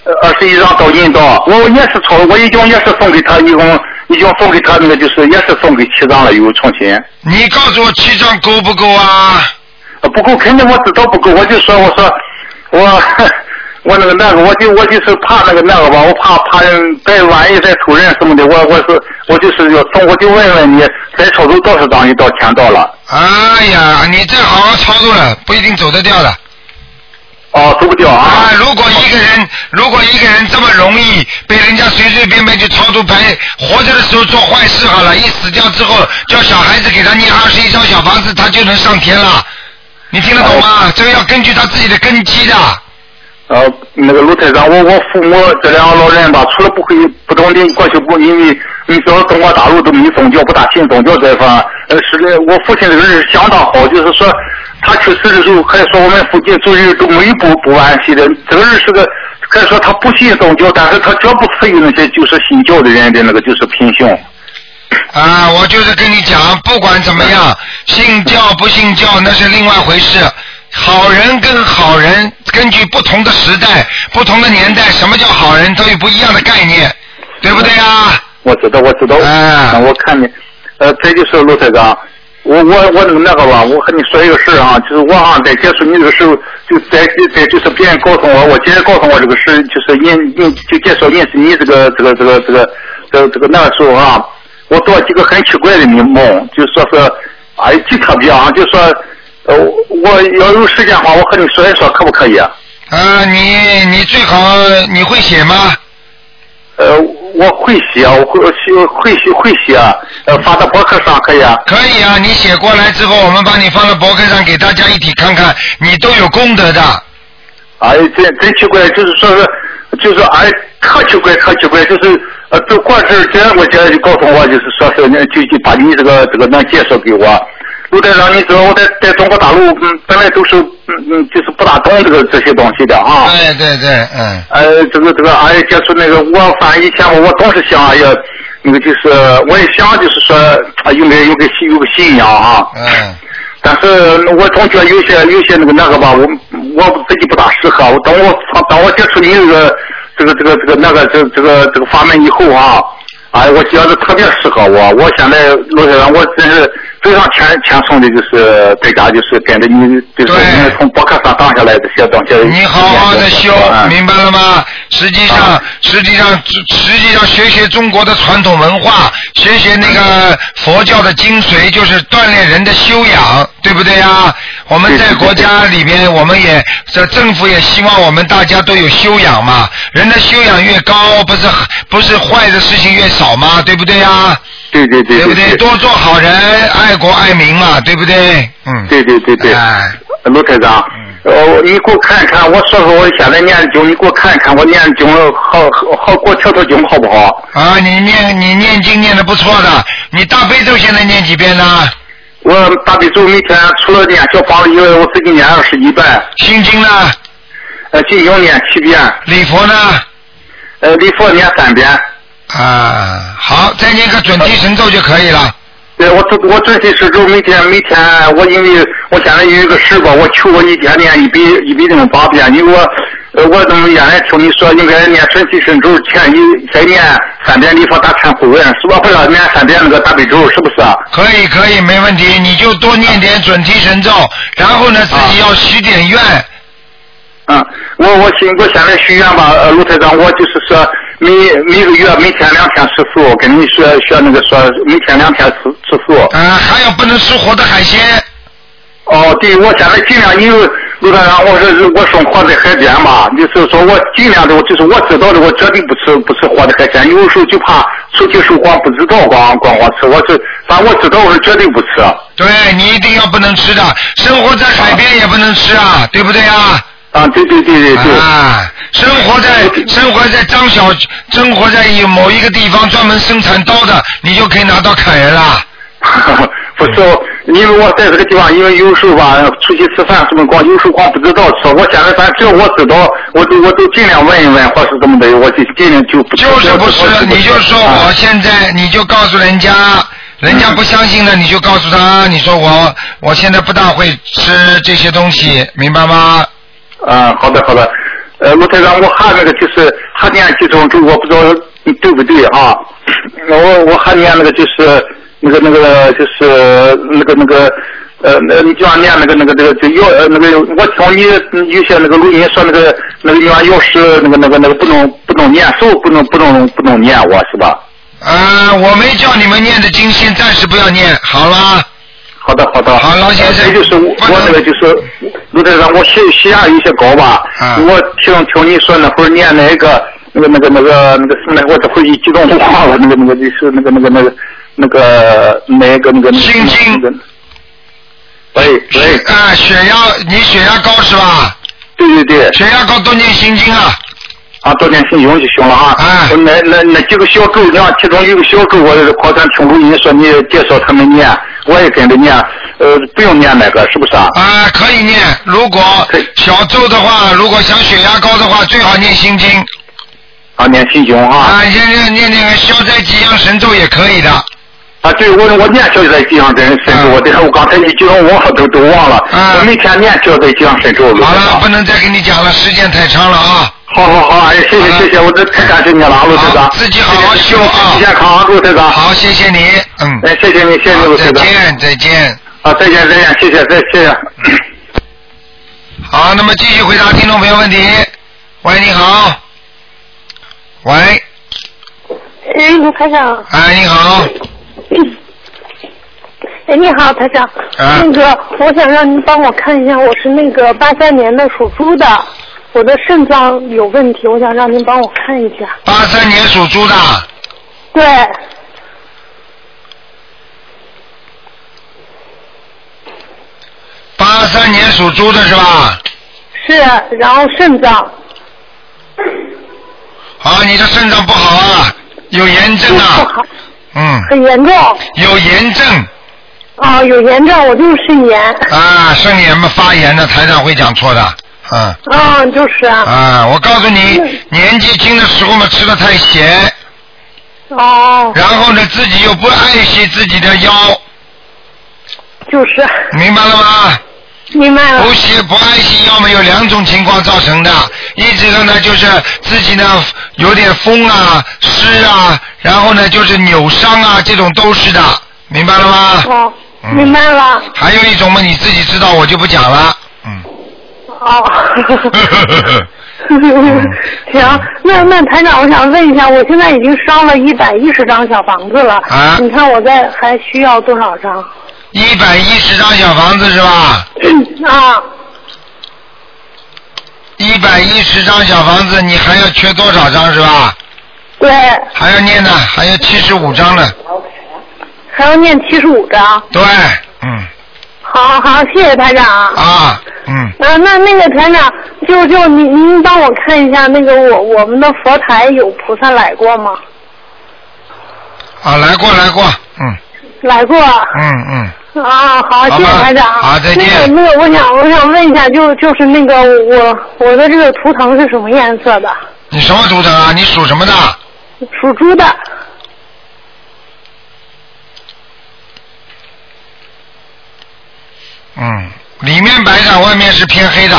呃二十一张到印度，我也是从，我已经也是送给他，一共已经送给他那个就是也是送给七张了，又重新。你告诉我七张够不够啊？呃不够，肯定我知道不够，我就说我说我 我那个那个，我就我就是怕那个那个吧，我怕怕再万一再出人什么的，我我是我就是要送，我就问问你，再操作多少张一到钱到了？哎呀，你再好好操作了，不一定走得掉的。哦，走不掉啊！啊，如果一个人，如果一个人这么容易被人家随随便便就操作牌，活着的时候做坏事好了，一死掉之后叫小孩子给他念二十一张小房子，他就能上天了。你听得懂吗？这个要根据他自己的根基的。呃，那个卢台长，我我父母这两个老人吧，除了不会不懂的过去不，因为你知道中国大陆都没宗教，不大信宗教这一方，呃，是的，我父亲这个人相当好，就是说他去世的时候还说我们附近族人都没有不不惋惜的，这个人是个，可以说他不信宗教，但是他绝不赐予那些就是信教的人的那个就是品行。啊，我就是跟你讲，不管怎么样，信教不信教那是另外回事。好人跟好人，根据不同的时代、不同的年代，什么叫好人，都有不一样的概念，对不对啊？我知道，我知道。哎我看你，呃，这就是陆台长，我我我那个那个吧，我和你说一个事儿啊，就是我啊在接触你这个时候，就在在就是别人告诉我，我接着告诉我这个事，就是认认就介绍认识你这个这个这个这个这个这个那个时候啊，我做几个很奇怪的梦，就说是哎极特别啊，就说呃我要有时间的话，我和你说一说，可不可以啊？啊，你你最好你会写吗？呃，我会写，我会写会写会写，呃，发到博客上可以啊。可以啊，你写过来之后，我们把你放到博客上给大家一起看看，你都有功德的。哎，真真奇怪，就是说是，就是哎，特奇怪，特奇怪，就是呃，这过阵儿前我姐就告诉我，就是说是那就就把你这个这个能介绍给我。卢台长，你知道我在在中国大陆，嗯，本来都是嗯嗯，就是不大懂这个这些东西的啊。对对对，嗯。呃，这个这个，哎，接触那个，我反正以前我总是想，哎呀，那个就是，我也想就是说，啊，应该有个信有个信仰啊。嗯。但是我总觉得有些有些那个那个吧，我我自己不大适合。我等我当我接触你这个这个这个这个那个这这个这个法门以后啊，哎，我觉得特别适合我。我现在罗先生，我真是非常虔虔诚的，就是在家就是跟着你，就是你从博客上当下来这些东西。你好好的修，嗯明白了吗？实际上，实际上，实际上学学中国的传统文化，学学那个佛教的精髓，就是锻炼人的修养，对不对呀？我们在国家里边，我们也这政府也希望我们大家都有修养嘛。人的修养越高，不是不是坏的事情越少嘛？对不对呀？对对对对不对？多做好人，爱国爱民嘛，对不对？嗯。对对对对，哎卢台长，呃，你给我看一看，我说说我现在念的经，你给我看一看我念的经好好好给我调调经好不好？啊，你念你念经念的不错的，你大悲咒现在念几遍呢？我大悲咒每天除了念小房子以外，我自己念二十一遍。心经呢？呃，心经念七遍。礼佛呢？呃，礼佛念三遍。啊，好，再念个准提神咒就可以了。对，我准我准提神咒每天每天我因为我现在有一个事吧，我求我一天念一百一百零八遍，因为我呃我怎么原来听你说应该念准提神咒前一再念三遍礼佛大忏悔文，是吧？或者念三遍那个大悲咒，是不是啊？可以可以，没问题，你就多念点准提神咒，然后呢自己要许点愿。嗯，我我现我现在许愿吧，呃，卢台长，我就是说每每个月每天两天吃素，跟你说学那个说每天两天吃吃素。啊，还有不能吃活的海鲜。哦，对，我现在尽量，因为卢台长，我是我生活在海边嘛，就是说我尽量的，就是我知道的，我绝对不吃不吃活的海鲜，有时候就怕出去时候光不知道光光光吃，我是反正我知道我是绝对不吃。对你一定要不能吃的，生活在海边也不能吃啊，对不对啊？啊，对对对对对。啊，生活在生活在张小生活在有某一个地方专门生产刀的，你就可以拿刀砍人了。不是，因为我在这个地方，因为有时候吧，出去吃饭什么光，有时候光不知道吃。我现在反正只要我知道，我都我都尽量问一问，或是怎么的，我就尽量就不。就是不是，你就说啊我现在，你就告诉人家，人家不相信的，你就告诉他，你说我我现在不大会吃这些东西，明白吗？啊，好的好的。呃，卢台长，我还那个就是还念几种咒，我不知道对不对啊？我我还念那个就是那个那个就是那个那个呃，那你就要念那个那个那个就药呃那个，我听你有些那个录音说那个那个念药师那个那个那个不能不能念咒，不能不能不能念我是吧？呃，我没叫你们念的经，先暂时不要念，好了。好的，好的。好，老先生。这就是我我那个就是卢台长，我血血压有些高吧。嗯我听听你说那会儿念那个那个那个那个那个什么来，我这会儿一激动忘了那个那个就是那个那个那个那个那个那个心经。喂喂。啊，血压，你血压高是吧？对对对。血压高多念心经啊。啊，多念心经就行了啊。啊那那那几个小咒，你看其中有个小咒，我好像听录音说你介绍他们念，我也跟着念，呃，不用念那个，是不是啊？啊，可以念。如果小咒的话，如果想血压高的话，最好念心经。啊，念心经啊。啊，念念念那个消灾吉祥神咒也可以的。啊，对，我我念消灾吉祥真神咒，我这我刚才你激动忘了都都忘了，我每天念消灾吉祥神咒。好了，不能再跟你讲了，时间太长了啊。好好好，哎，谢谢谢谢，我这太感谢你了，陆队长。自己好好修啊，身体健康啊，陆队长。好，谢谢你，嗯。哎，谢谢你，谢谢陆队长。再见，再见。啊，再见再见，谢谢再谢谢。好，那么继续回答听众朋友问题。喂，你好。喂，哎，卢科长。哎，你好。哎，你好，台长。啊那个，我想让您帮我看一下，我是那个八三年的属猪的，我的肾脏有问题，我想让您帮我看一下。八三年属猪的，对，八三年属猪的是吧？是，然后肾脏啊，你的肾脏不好啊，有炎症啊。不好嗯。很严重。有炎症啊，有炎症，我就是肾炎。啊，肾炎嘛发炎的，台长会讲错的，嗯。啊，就是啊。啊，我告诉你，年纪轻的时候嘛，吃的太咸。哦。然后呢，自己又不爱惜自己的腰。就是。明白了吗？明白了。不惜不爱惜腰嘛，有两种情况造成的，一直个呢就是自己呢有点风啊、湿啊，然后呢就是扭伤啊，这种都是的，明白了吗？哦，明白了。还有一种嘛，你自己知道，我就不讲了。嗯哦。行，那那台长，我想问一下，我现在已经烧了一百一十张小房子了，啊你看我在还需要多少张？一百一十张小房子是吧？啊，一百一十张小房子，你还要缺多少张是吧？对。还要念呢，还有七十五张呢。还要念七十五张。对，嗯。好好，谢谢台长。啊，嗯。啊，那那个台长，就就您您帮我看一下，那个我我们的佛台有菩萨来过吗？啊，来过来过，嗯来过。嗯嗯。啊，好，谢谢台长。好再见那个那个，我想我想问一下，就就是那个我我的这个图腾是什么颜色的？你什么图腾啊？你属什么的？属猪的。嗯，里面白的，外面是偏黑的。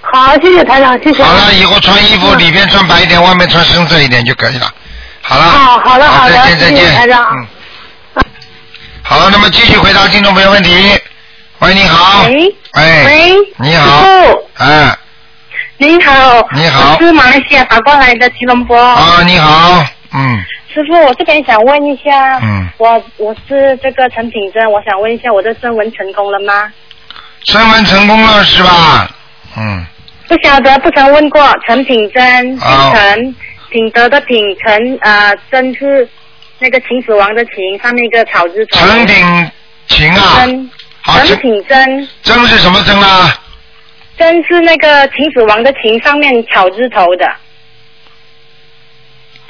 好，谢谢台长，谢谢。好了，以后穿衣服里边穿白一点，外面穿深色一点就可以了。好了。好好了好的再见再见。台长嗯。好，那么继续回答听众朋友问题。喂，你好。喂。哎。喂。你好。师傅。哎。你好。你好我是马来西亚打过来的吉隆坡。啊，你好。嗯。师傅，我这边想问一下，嗯，我我是这个陈品珍，我想问一下，我的征文成功了吗？升温成功了是吧？嗯。不晓得，不曾问过。陈品珍，陈，品德的品，陈啊，真是那个秦始皇的秦，上面一个草字头。陈品秦啊。陈陈品珍，珍是什么珍啊？珍是那个秦始皇的秦，上面草字头的。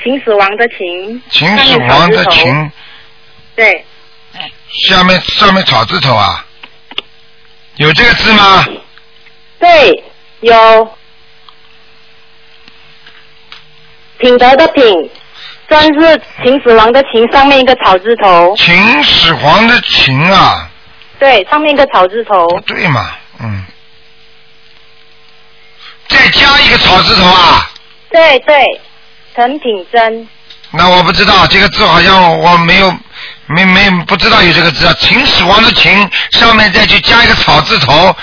秦始皇的秦，秦始皇的秦，对，下面上面草字头啊？有这个字吗？对，有品德的品，真是秦始皇的秦，上面一个草字头。秦始皇的秦啊，对，上面一个草字头。对嘛？嗯。再加一个个草字头啊？对对，陈品珍。那我不知道这个字好像我没有没没不知道有这个字啊。秦始皇的秦上面再去加一个草字头，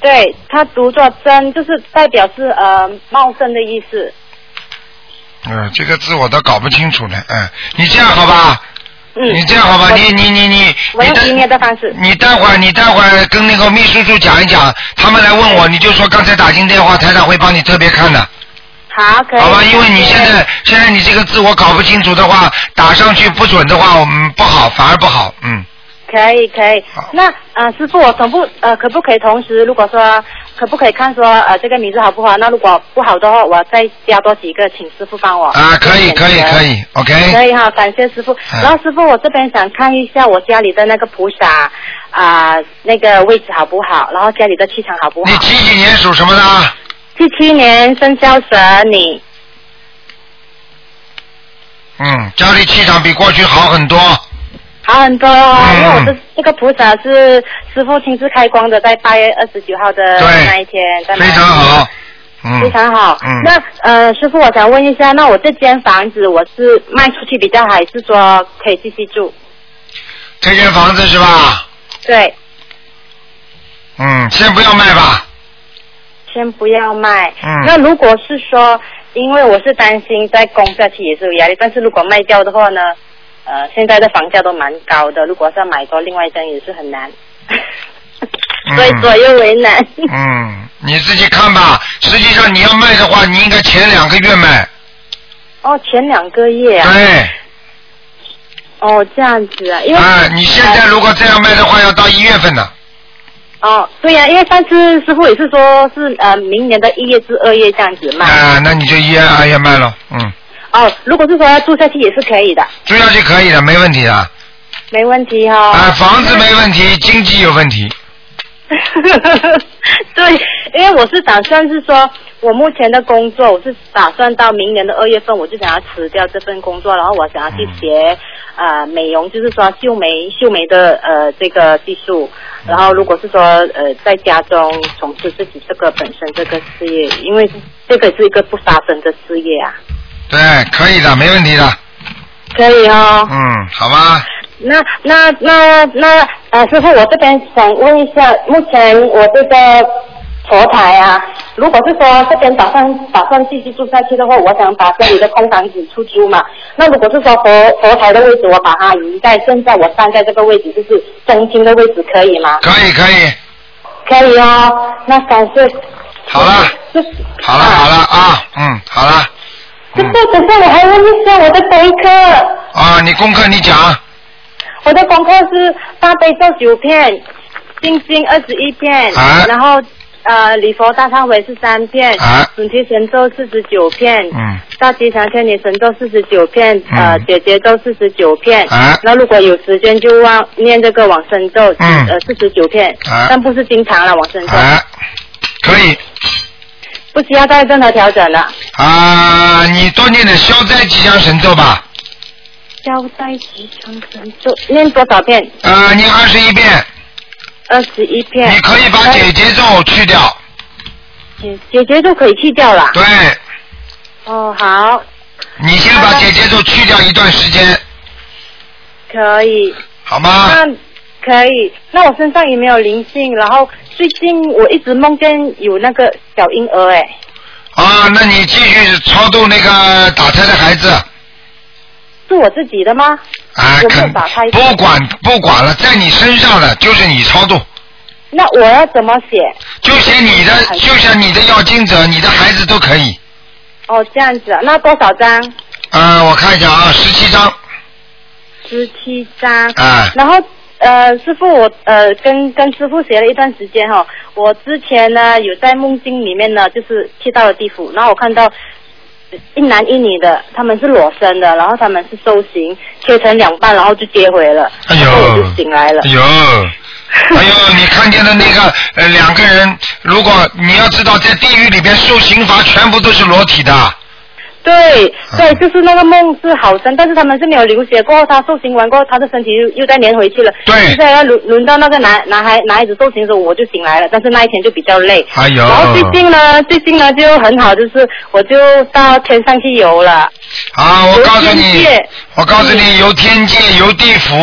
对，它读作真，就是代表是呃茂盛的意思。嗯，这个字我都搞不清楚了。嗯，你这样好吧？嗯。你这样好吧？你你你你我用今天的方式。你待会儿你待会儿跟那个秘书处讲一讲，他们来问我，你就说刚才打进电话，台长会帮你特别看的。好，可以。好吧，因为你现在现在你这个字我搞不清楚的话，打上去不准的话，我们不好，反而不好，嗯。可以可以，那呃师傅，我同不呃可不可以同时，如果说可不可以看说呃这个名字好不好？那如果不好的话，我再加多几个，请师傅帮我。啊，可以可以可以，OK。可以哈，感谢师傅。然后师傅，我这边想看一下我家里的那个菩萨啊、那个位置好不好？然后家里的气场好不好？你几几年属什么的？七七年生肖蛇，你嗯，家里气场比过去好很多。好很多哦，嗯因为我的这个菩萨是师傅亲自开光的，在八月二十九号的那一天，在非常好。嗯。非常好。嗯那呃，师傅，我想问一下，那我这间房子我是卖出去比较好，还是说可以继续住？这间房子是吧？对，嗯，先不要卖吧。先不要卖。嗯那如果是说，因为我是担心再供下去也是有压力，但是如果卖掉的话呢，呃，现在的房价都蛮高的，如果是要买多另外一张也是很难，所以左右为难。嗯，你自己看吧。实际上你要卖的话，你应该前两个月卖。哦，前两个月啊。对。哦，这样子啊，因为。啊，你现在如果这样卖的话，要到一月份呢。哦，对呀、因为上次师傅也是说是呃明年的一月至二月这样子卖。啊，那你就一月、二月卖了。嗯，哦，如果是说要住下去也是可以的，住下去可以的，没问题的。没问题哈、啊，房子没问题，经济有问题。对，因为我是打算是说，我目前的工作，我是打算到明年的二月份，我就想要辞掉这份工作，然后我想要去学呃美容，就是说绣眉绣眉的呃这个技术，然后如果是说呃在家中从事自己这个本身这个事业，因为这个是一个不杀生的事业啊，对，可以的，没问题的。可以哦。嗯，好吗。那那那那呃，师傅，我这边想问一下，目前我这个佛台啊，如果是说这边打算打算继续住下去的话，我想把家里的空房子出租嘛。那如果是说佛佛台的位置，我把它移在现在我站在这个位置，就是中心的位置，可以吗？可以可以，可以哦，那感谢。好了，就是好了好了啊，嗯，好了师傅，等下我还问一下我的功课。啊，你功课你讲。我的功课是大悲咒九片，心经二十一片，啊然后呃礼佛大忏悔是三片，啊。准提神咒四十九片，嗯。大吉祥天女神咒四十九片，呃姐姐咒四十九片，啊。那如果有时间就往念这个往生咒，嗯。呃四十九片，啊。但不是经常了往生咒，啊，可以。不需要再任何调整了。啊，你多念点消灾吉祥神咒吧，消灾吉祥神咒念多少遍？啊，念二十一遍，二十一片。你可以把姐姐咒去掉，姐姐姐咒可以去掉了。对，哦，好，你先把姐姐咒去掉一段时间，可以。好吗？那可以。那我身上有没有灵性？然后最近我一直梦见有那个小婴儿，哎，啊，那你继续超度那个打胎的孩子是我自己的吗？啊，我没有肯。不管不管了，在你身上的就是你超度，那我要怎么写？就写你的，就像你的要经者，你的孩子都可以。哦，这样子啊，那多少张？啊，我看一下啊，十七张。十七张。啊然后呃，师傅，我呃跟跟师傅学了一段时间哈、我之前呢有在梦境里面呢，就是去到了地府，然后我看到一男一女的，他们是裸身的，然后他们是受刑，切成两半，然后就接回了，哎呦然后我就醒来了。哎呦，哎呦，你看见的那个呃两个人，如果你要知道，在地狱里边受刑罚全部都是裸体的。对啊对，就是那个梦是好深，但是他们是没有流血。过后他受刑完过后，他的身体又又再粘回去了。对现在要轮轮到那个男男孩男孩子受刑的时候，我就醒来了，但是那一天就比较累。哎呦然后最近呢，最近呢就很好，就是我就到天上去游了。啊，我告诉你，我告诉你，游天界，游地府。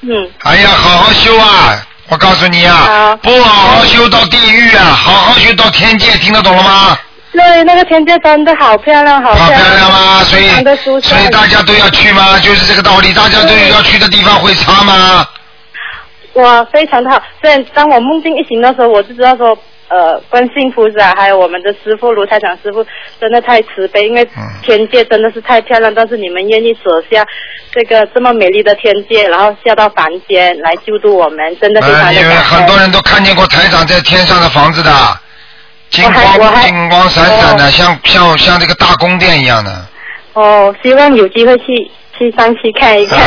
嗯。哎呀，好好修啊！我告诉你啊，不好好修到地狱啊，好好修到天界，听得懂了吗？对，那个天界真的好漂亮，好漂亮。漂亮吗？所以所以大家都要去吗？就是这个道理，大家都要去的地方会差吗？哇，非常的好。所以当我梦境一醒的时候，我就知道说，呃，观世音菩萨还有我们的师傅卢台长师傅真的太慈悲，因为嗯天界真的是太漂亮，但是你们愿意舍下这个这么美丽的天界，然后下到凡间来救度我们，真的非常呃，因为的很多人都看见过台长在天上的房子的，金光金光闪闪的，像像像这个大宫殿一样的。哦，希望有机会去去山西看一看，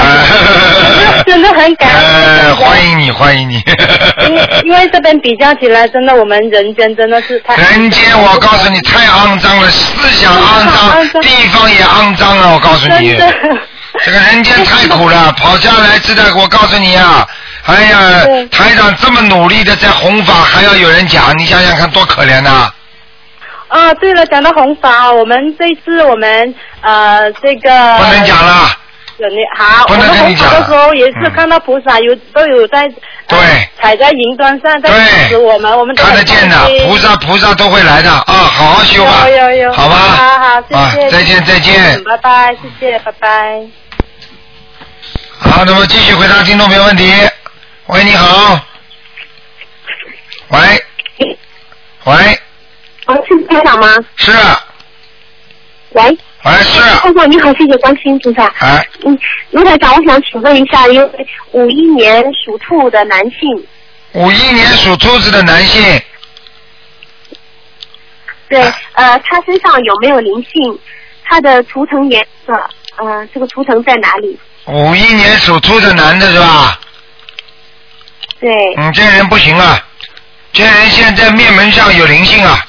真的很感恩。呃，欢迎你，欢迎你。因为因为这边比较起来，真的我们人间真的是太人间，我告诉你，太肮脏了，思想肮脏，地方也肮脏了！我告诉你，这个人间太苦了，跑下来知道，我告诉你啊，哎呀，台长这么努力的在弘法，还要有人讲，你想想看多可怜呐、啊，对了，讲到弘法，我们这次我们呃这个不能讲了。有你好，不能讲。了弘法的时候也是看到菩萨有、都有在对。踩在云端上在支持我们，我们看得见的，菩萨菩萨都会来的。啊，好好修吧，有有有，好吧？好好，谢谢，啊再见再见。嗯拜拜，谢谢，拜拜。好，那么继续回答听众朋友问题。喂，你好。喂。喂，喂，是台长吗？是。喂。喂，是。台长你好，谢谢关心菩萨。哎。嗯，卢台长，我想请问一下，因为五一年属兔的男性，五一年属兔子的男性，对，呃，他身上有没有灵性？他的图腾颜色，呃，这个图腾在哪里？五一年属兔的男的是吧？对。嗯，这人不行啊，这人现在面门上有灵性啊。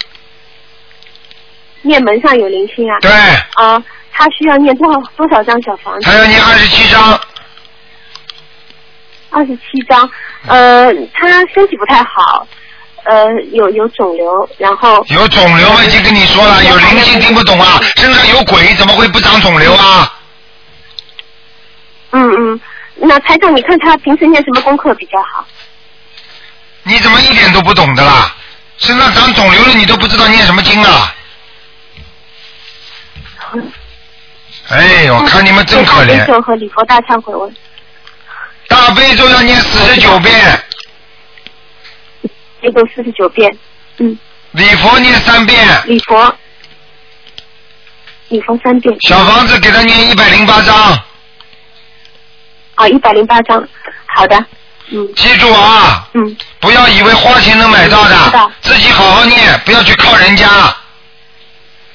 面门上有灵性啊？对。啊、他需要念多少多少张小房子？他要念二十七张。二十七张。呃，他身体不太好，呃，有有肿瘤，然后有肿瘤，我已经跟你说了，有灵性听不懂啊，身上有鬼，怎么会不长肿瘤啊？嗯嗯，那台长，你看他平时念什么功课比较好？你怎么一点都不懂的啦？身上长肿瘤了，你都不知道念什么经啊？哎，我看你们真可怜大悲。咒和礼佛大忏悔文，大悲咒要念四十九遍，悲咒四十九遍，嗯，礼佛念三遍，礼佛，礼佛三遍。小房子给他念一百零八章。啊，一百零八张，好的，嗯。记住啊，嗯，不要以为花钱能买到知的道，自己好好念，不要去靠人家。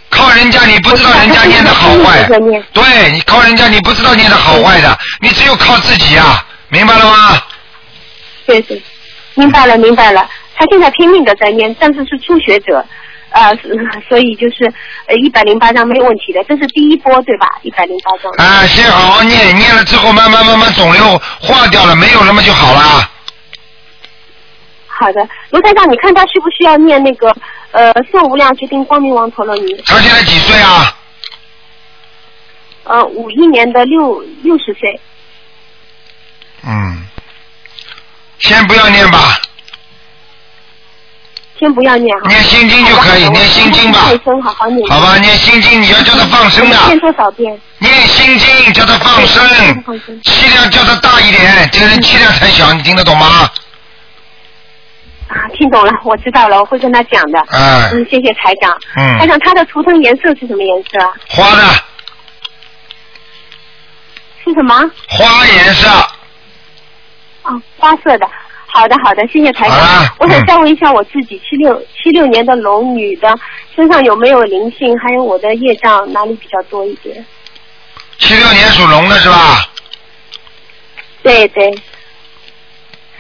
靠人家你不知道人家念的好坏，对你靠人家你不知道念的好坏的，你只有靠自己啊，明白了吗？对对，明白了明白了。他现在拼命的在念，但是是初学者，啊、是 所以就是呃一百零八张没有问题的，这是第一波对吧？一百零八张。啊，先好好念，念了之后慢慢慢慢肿瘤化掉了，没有了嘛就好了。好的，卢台长，你看他需不需要念那个呃宋无量决定光明王陀罗尼？他现在几岁啊？呃，五一年的六六十岁。嗯，先不要念吧，先不要念哈。念心经就可以，念心经吧，好好念。好吧，念心经你要叫他放生的，念多少遍？念心经叫他放生，气量叫他大一点，这个人气量太小，你听得懂吗？啊，听懂了，我知道了，我会跟他讲的。哎嗯，谢谢台长。嗯台长，他的图腾颜色是什么颜色啊？花的是什么？花颜色，哦，花色的。好的，好的，谢谢台长。我想再问一下我自己，七六七六年的龙女的身上有没有灵性？还有我的业障哪里比较多一点？七六年属龙的是吧？对对，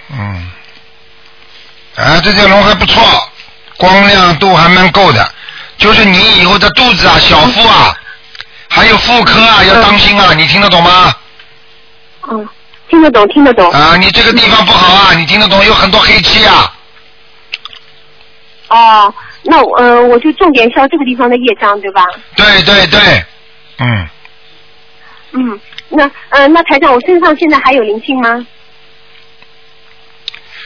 嗯，啊，这条龙还不错，光亮度还蛮够的。就是你以后的肚子啊、小腹啊，还有妇科啊，要当心啊，你听得懂吗？嗯，听得懂，听得懂。啊，你这个地方不好啊，你听得懂？有很多黑气啊。哦，那我呃，我就重点消这个地方的业障，对吧？对对对，嗯，嗯，那呃，那台长，我身上现在还有灵性吗？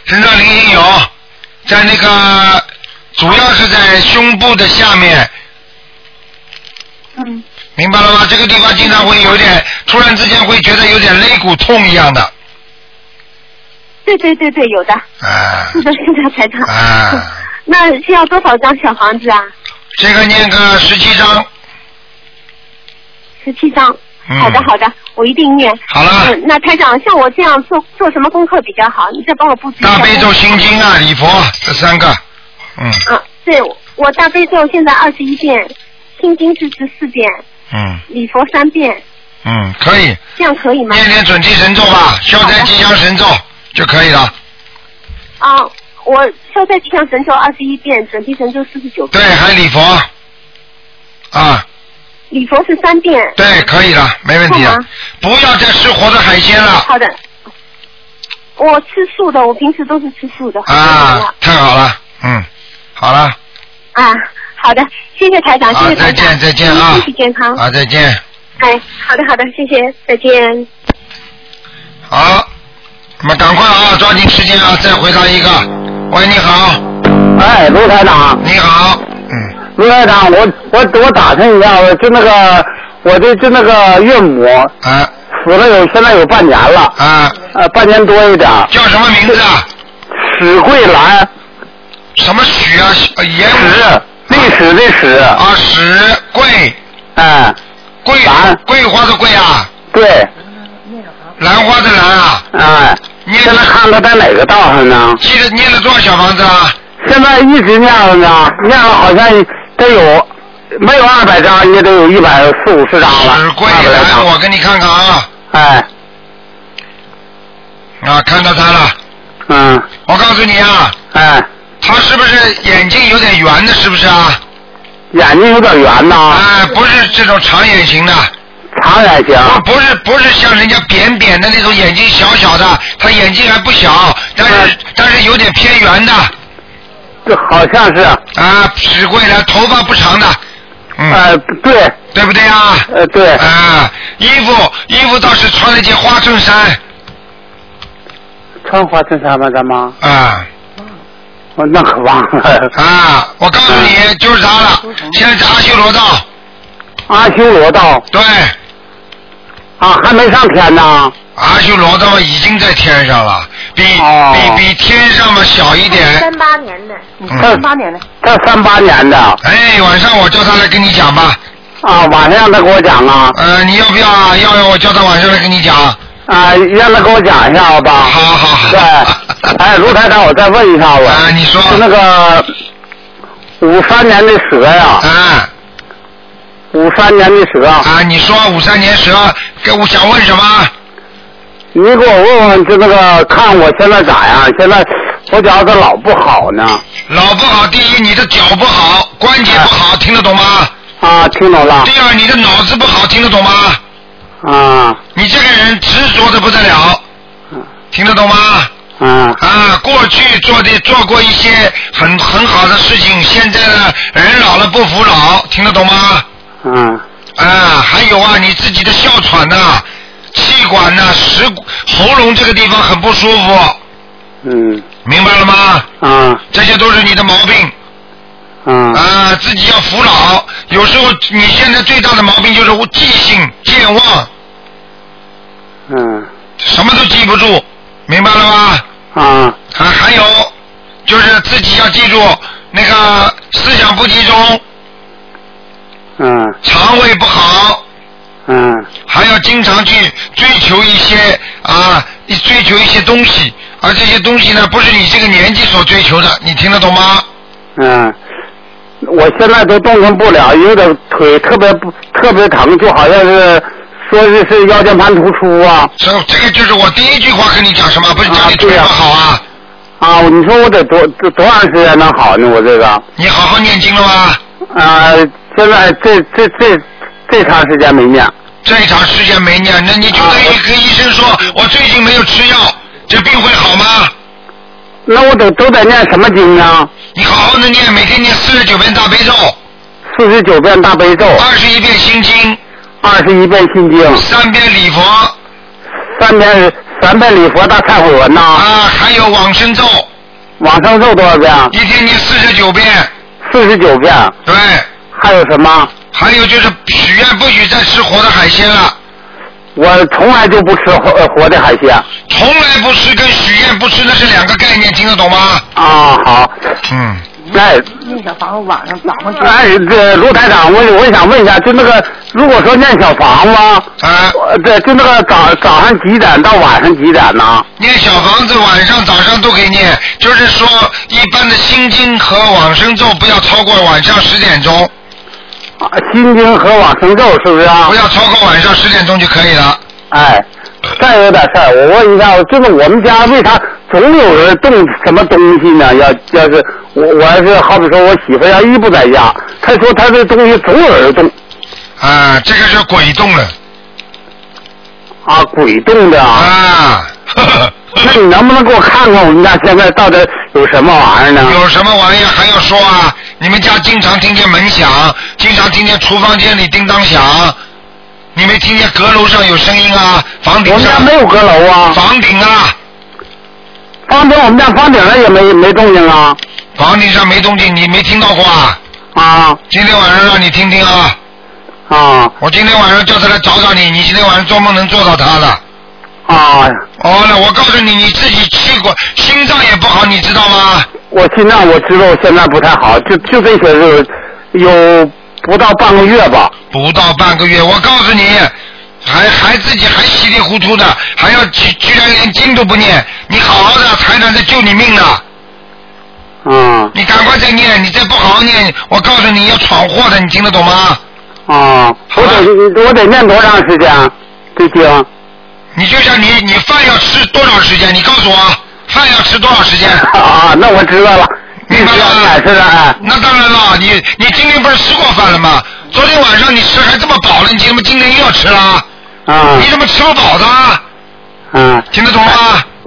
身上灵性有，在那个主要是在胸部的下面。嗯。明白了吗？这个地方经常会有点，突然之间会觉得有点肋骨痛一样的。对对对对，有的。啊。是的，是的，台长。啊。那需要多少张小房子啊？这个念个十七张。十七张。嗯好的，好的，我一定念。好了嗯，那台长，像我这样做做什么功课比较好？你再帮我布置一下。大悲咒、心经啊、礼佛这三个，嗯啊，对，我大悲咒现在二十一遍，心经是十四遍，嗯礼佛三遍，嗯，可以。这样可以吗？念念准提神咒吧，消灾吉祥神咒就可以了。啊，我消灾吉祥神咒二十一遍，准提神咒四十九遍。对，还礼佛啊，礼佛是三遍。对，可以了，没问题了。不要再吃活的海鲜了好的。我吃素的，我平时都是吃素的。啊，太好了，嗯，好了，啊，好的，谢谢台长，谢，谢台长，再见，再见啊身体健康。啊，再见。哎，好的好的，谢谢，再见。好，那么赶快啊，抓紧时间啊，再回答一个。喂，你好。哎，卢台长。你好。嗯卢台长，我我我打听一下，我就那个我的就那个岳母。啊。死了有现在有半年了。啊。呃，半年多一点。叫什么名字啊？史桂兰。什么许啊？呃严史，历史的史。啊，史桂。哎。桂桂花的桂啊。对。兰花的兰啊。哎。现在看他在哪个道上呢？记得念了多少小房子啊？现在一直念着呢，念了好像得有没有二百张，也得有一百四五十张了。史桂兰，我给你看看啊。哎。啊，看到他了。嗯。我告诉你啊。哎。他是不是眼睛有点圆的？是不是啊？眼睛有点圆呐。哎，不是这种长眼型的。长眼型。不不是不是像人家扁扁的那种眼睛小小的，他眼睛还不小，但是、但是有点偏圆的。这好像是。啊，史桂兰，头发不长的。嗯。呃，对。对不对啊？呃，对。啊，衣服衣服倒是穿了件花衬衫。穿花衬衫吗？咱妈。啊。我那可忘了。啊，我告诉你，就是他了。现在在阿修罗道。阿修罗道。对。啊，还没上天呢。阿修罗道已经在天上了，比、哦比比天上嘛小一点。三八年的，嗯三八年的。他三八年的。哎，晚上我叫他来跟你讲吧。啊，晚上让他给我讲啊。呃，你要不要啊？要要，我叫他晚上来跟你讲。啊，让他给我讲一下好吧？好好好。对，哎，卢台长，我再问一下我。啊，你说。是那个五三年的蛇呀。啊。五三年的蛇。啊，你说五三年蛇，跟我想问什么？你给我问问，就那个看我现在咋样？现在我觉得老不好呢。老不好，第一你的脚不好，关节不好，听得懂吗？啊，听懂了。第二你的脑子不好，听得懂吗？啊。你这个人执着的不得了，听得懂吗？啊。啊，过去做的做过一些很很好的事情，现在呢，人老了不服老，听得懂吗？嗯。啊，还有啊，你自己的哮喘呐、气管呐、食喉咙这个地方很不舒服，嗯。明白了吗？啊。这些都是你的毛病。嗯。啊，自己要服老。有时候你现在最大的毛病就是记性健忘，嗯。什么都记不住，明白了吗？啊。还，还有就是自己要记住那个思想不集中，嗯。肠胃不好，嗯。还要经常去追求一些啊，你追求一些东西，而这些东西呢，不是你这个年纪所追求的，你听得懂吗？嗯。我现在都动弹不了，有点腿特别不特别疼，就好像是说是是腰间盘突出啊。这这个就是我第一句话跟你讲什么，不是讲你腿不好啊？啊，你说我得多多多长时间能好呢？我这个。你好好念经了吗？啊，现在这这这这长时间没念。这长时间没念，那你就等于跟医生说，我最近没有吃药，这病会好吗？那我都都在念什么经呢？你好好的念，每天念四十九遍大悲咒。四十九遍大悲咒。二十一遍心经。二十一遍心经。三遍礼佛。三遍三遍礼佛大忏悔文呐。啊，还有往生咒。往生咒多少遍？一天念四十九遍。四十九遍。对。还有什么？还有就是许愿不许再吃活的海鲜了。我从来就不吃活活的海鲜。从来不吃跟许愿不吃那是两个概念，听得懂吗？啊，好。嗯。哎，念小房子晚上早上哎，这卢台长，我我想问一下，就那个，如果说念小房子，啊，对，就那个早早上几点到晚上几点呢？念小房子晚上、早上都可以念，就是说一般的心经和往生咒不要超过晚上十点钟。啊，心经和往生咒是不是啊？不要超过晚上十点钟就可以了。哎，再有点事儿，我问一下，就是我们家为啥总有人动什么东西呢？要要是我我要是好比说我媳妇要一不在家，她说她这东西总有人动。啊，这个是鬼动了。啊，鬼动的啊。啊。那你能不能给我看看我们家现在到底有什么玩意儿呢？有什么玩意儿还要说啊？你们家经常听见门响，经常听见厨房间里叮当响，你没听见阁楼上有声音啊？房顶上我们家没有阁楼啊。房顶啊。房顶我们家房顶上也没没动静啊。房顶上没动静，你没听到过啊？啊。今天晚上让你听听啊。啊。我今天晚上叫他来找找你，你今天晚上做梦能做到他的。啊。哦，那我告诉你，你自己气过，心脏也不好，你知道吗？我心脏我知道现在不太好，就就这些日有不到半个月吧。不到半个月，我告诉你，还还自己还稀里糊涂的，还要居居然连经都不念，你好好的，台长在救你命呢。嗯。你赶快再念，你再不好好念，我告诉你要闯祸的，你听得懂吗？啊，我得我得念多长时间？这经。你就像你你饭要吃多长时间？你告诉我，饭要吃多长时间？啊，那我知道了。明白了。那当然了，你你今天不是吃过饭了吗？昨天晚上你吃还这么饱了，你怎么今天又要吃了？啊。你怎么吃不饱的？嗯。听得懂吗？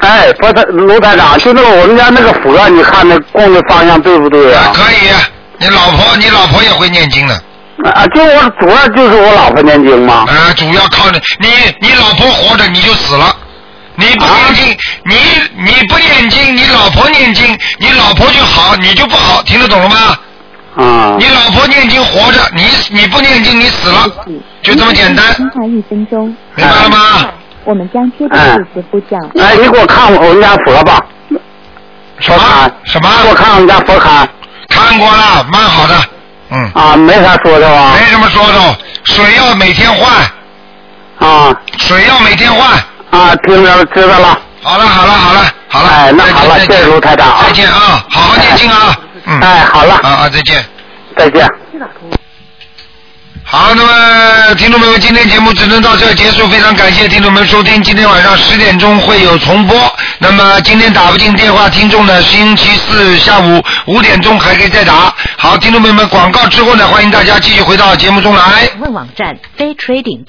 哎，不是卢台长，就那个我们家那个佛，你看那供的方向对不对啊？可以，你老婆你老婆也会念经的。啊，就我主要就是我老婆念经嘛。啊，主要靠你，你你老婆活着你就死了，你不念经，你你不念经，你老婆念经，你老婆就好，你就不好，听得懂了吗？啊。你老婆念经活着，你你不念经你死了，就这么简单。听话一分钟。明白了吗？我们将接着复习呼叫。哎，你给我看我们家佛吧。什么？什么？给我看我们家佛龛。看过了，蛮好的。嗯。啊，没啥说的吧？没什么说的，水要每天换。啊。水要每天换。啊，听着知道了。好了好了好了好了。哎，那好了，谢谢卢台长啊。再见啊，好好念经啊。嗯。哎，好了。啊啊，再见。再见。好，那么听众朋友们，今天节目只能到这儿结束，非常感谢听众们收听。今天晚上十点钟会有重播。那么今天打不进电话，听众呢，星期四下午五点钟还可以再打。好，听众朋友们，广告之后呢，欢迎大家继续回到节目中来。问网站 daytrading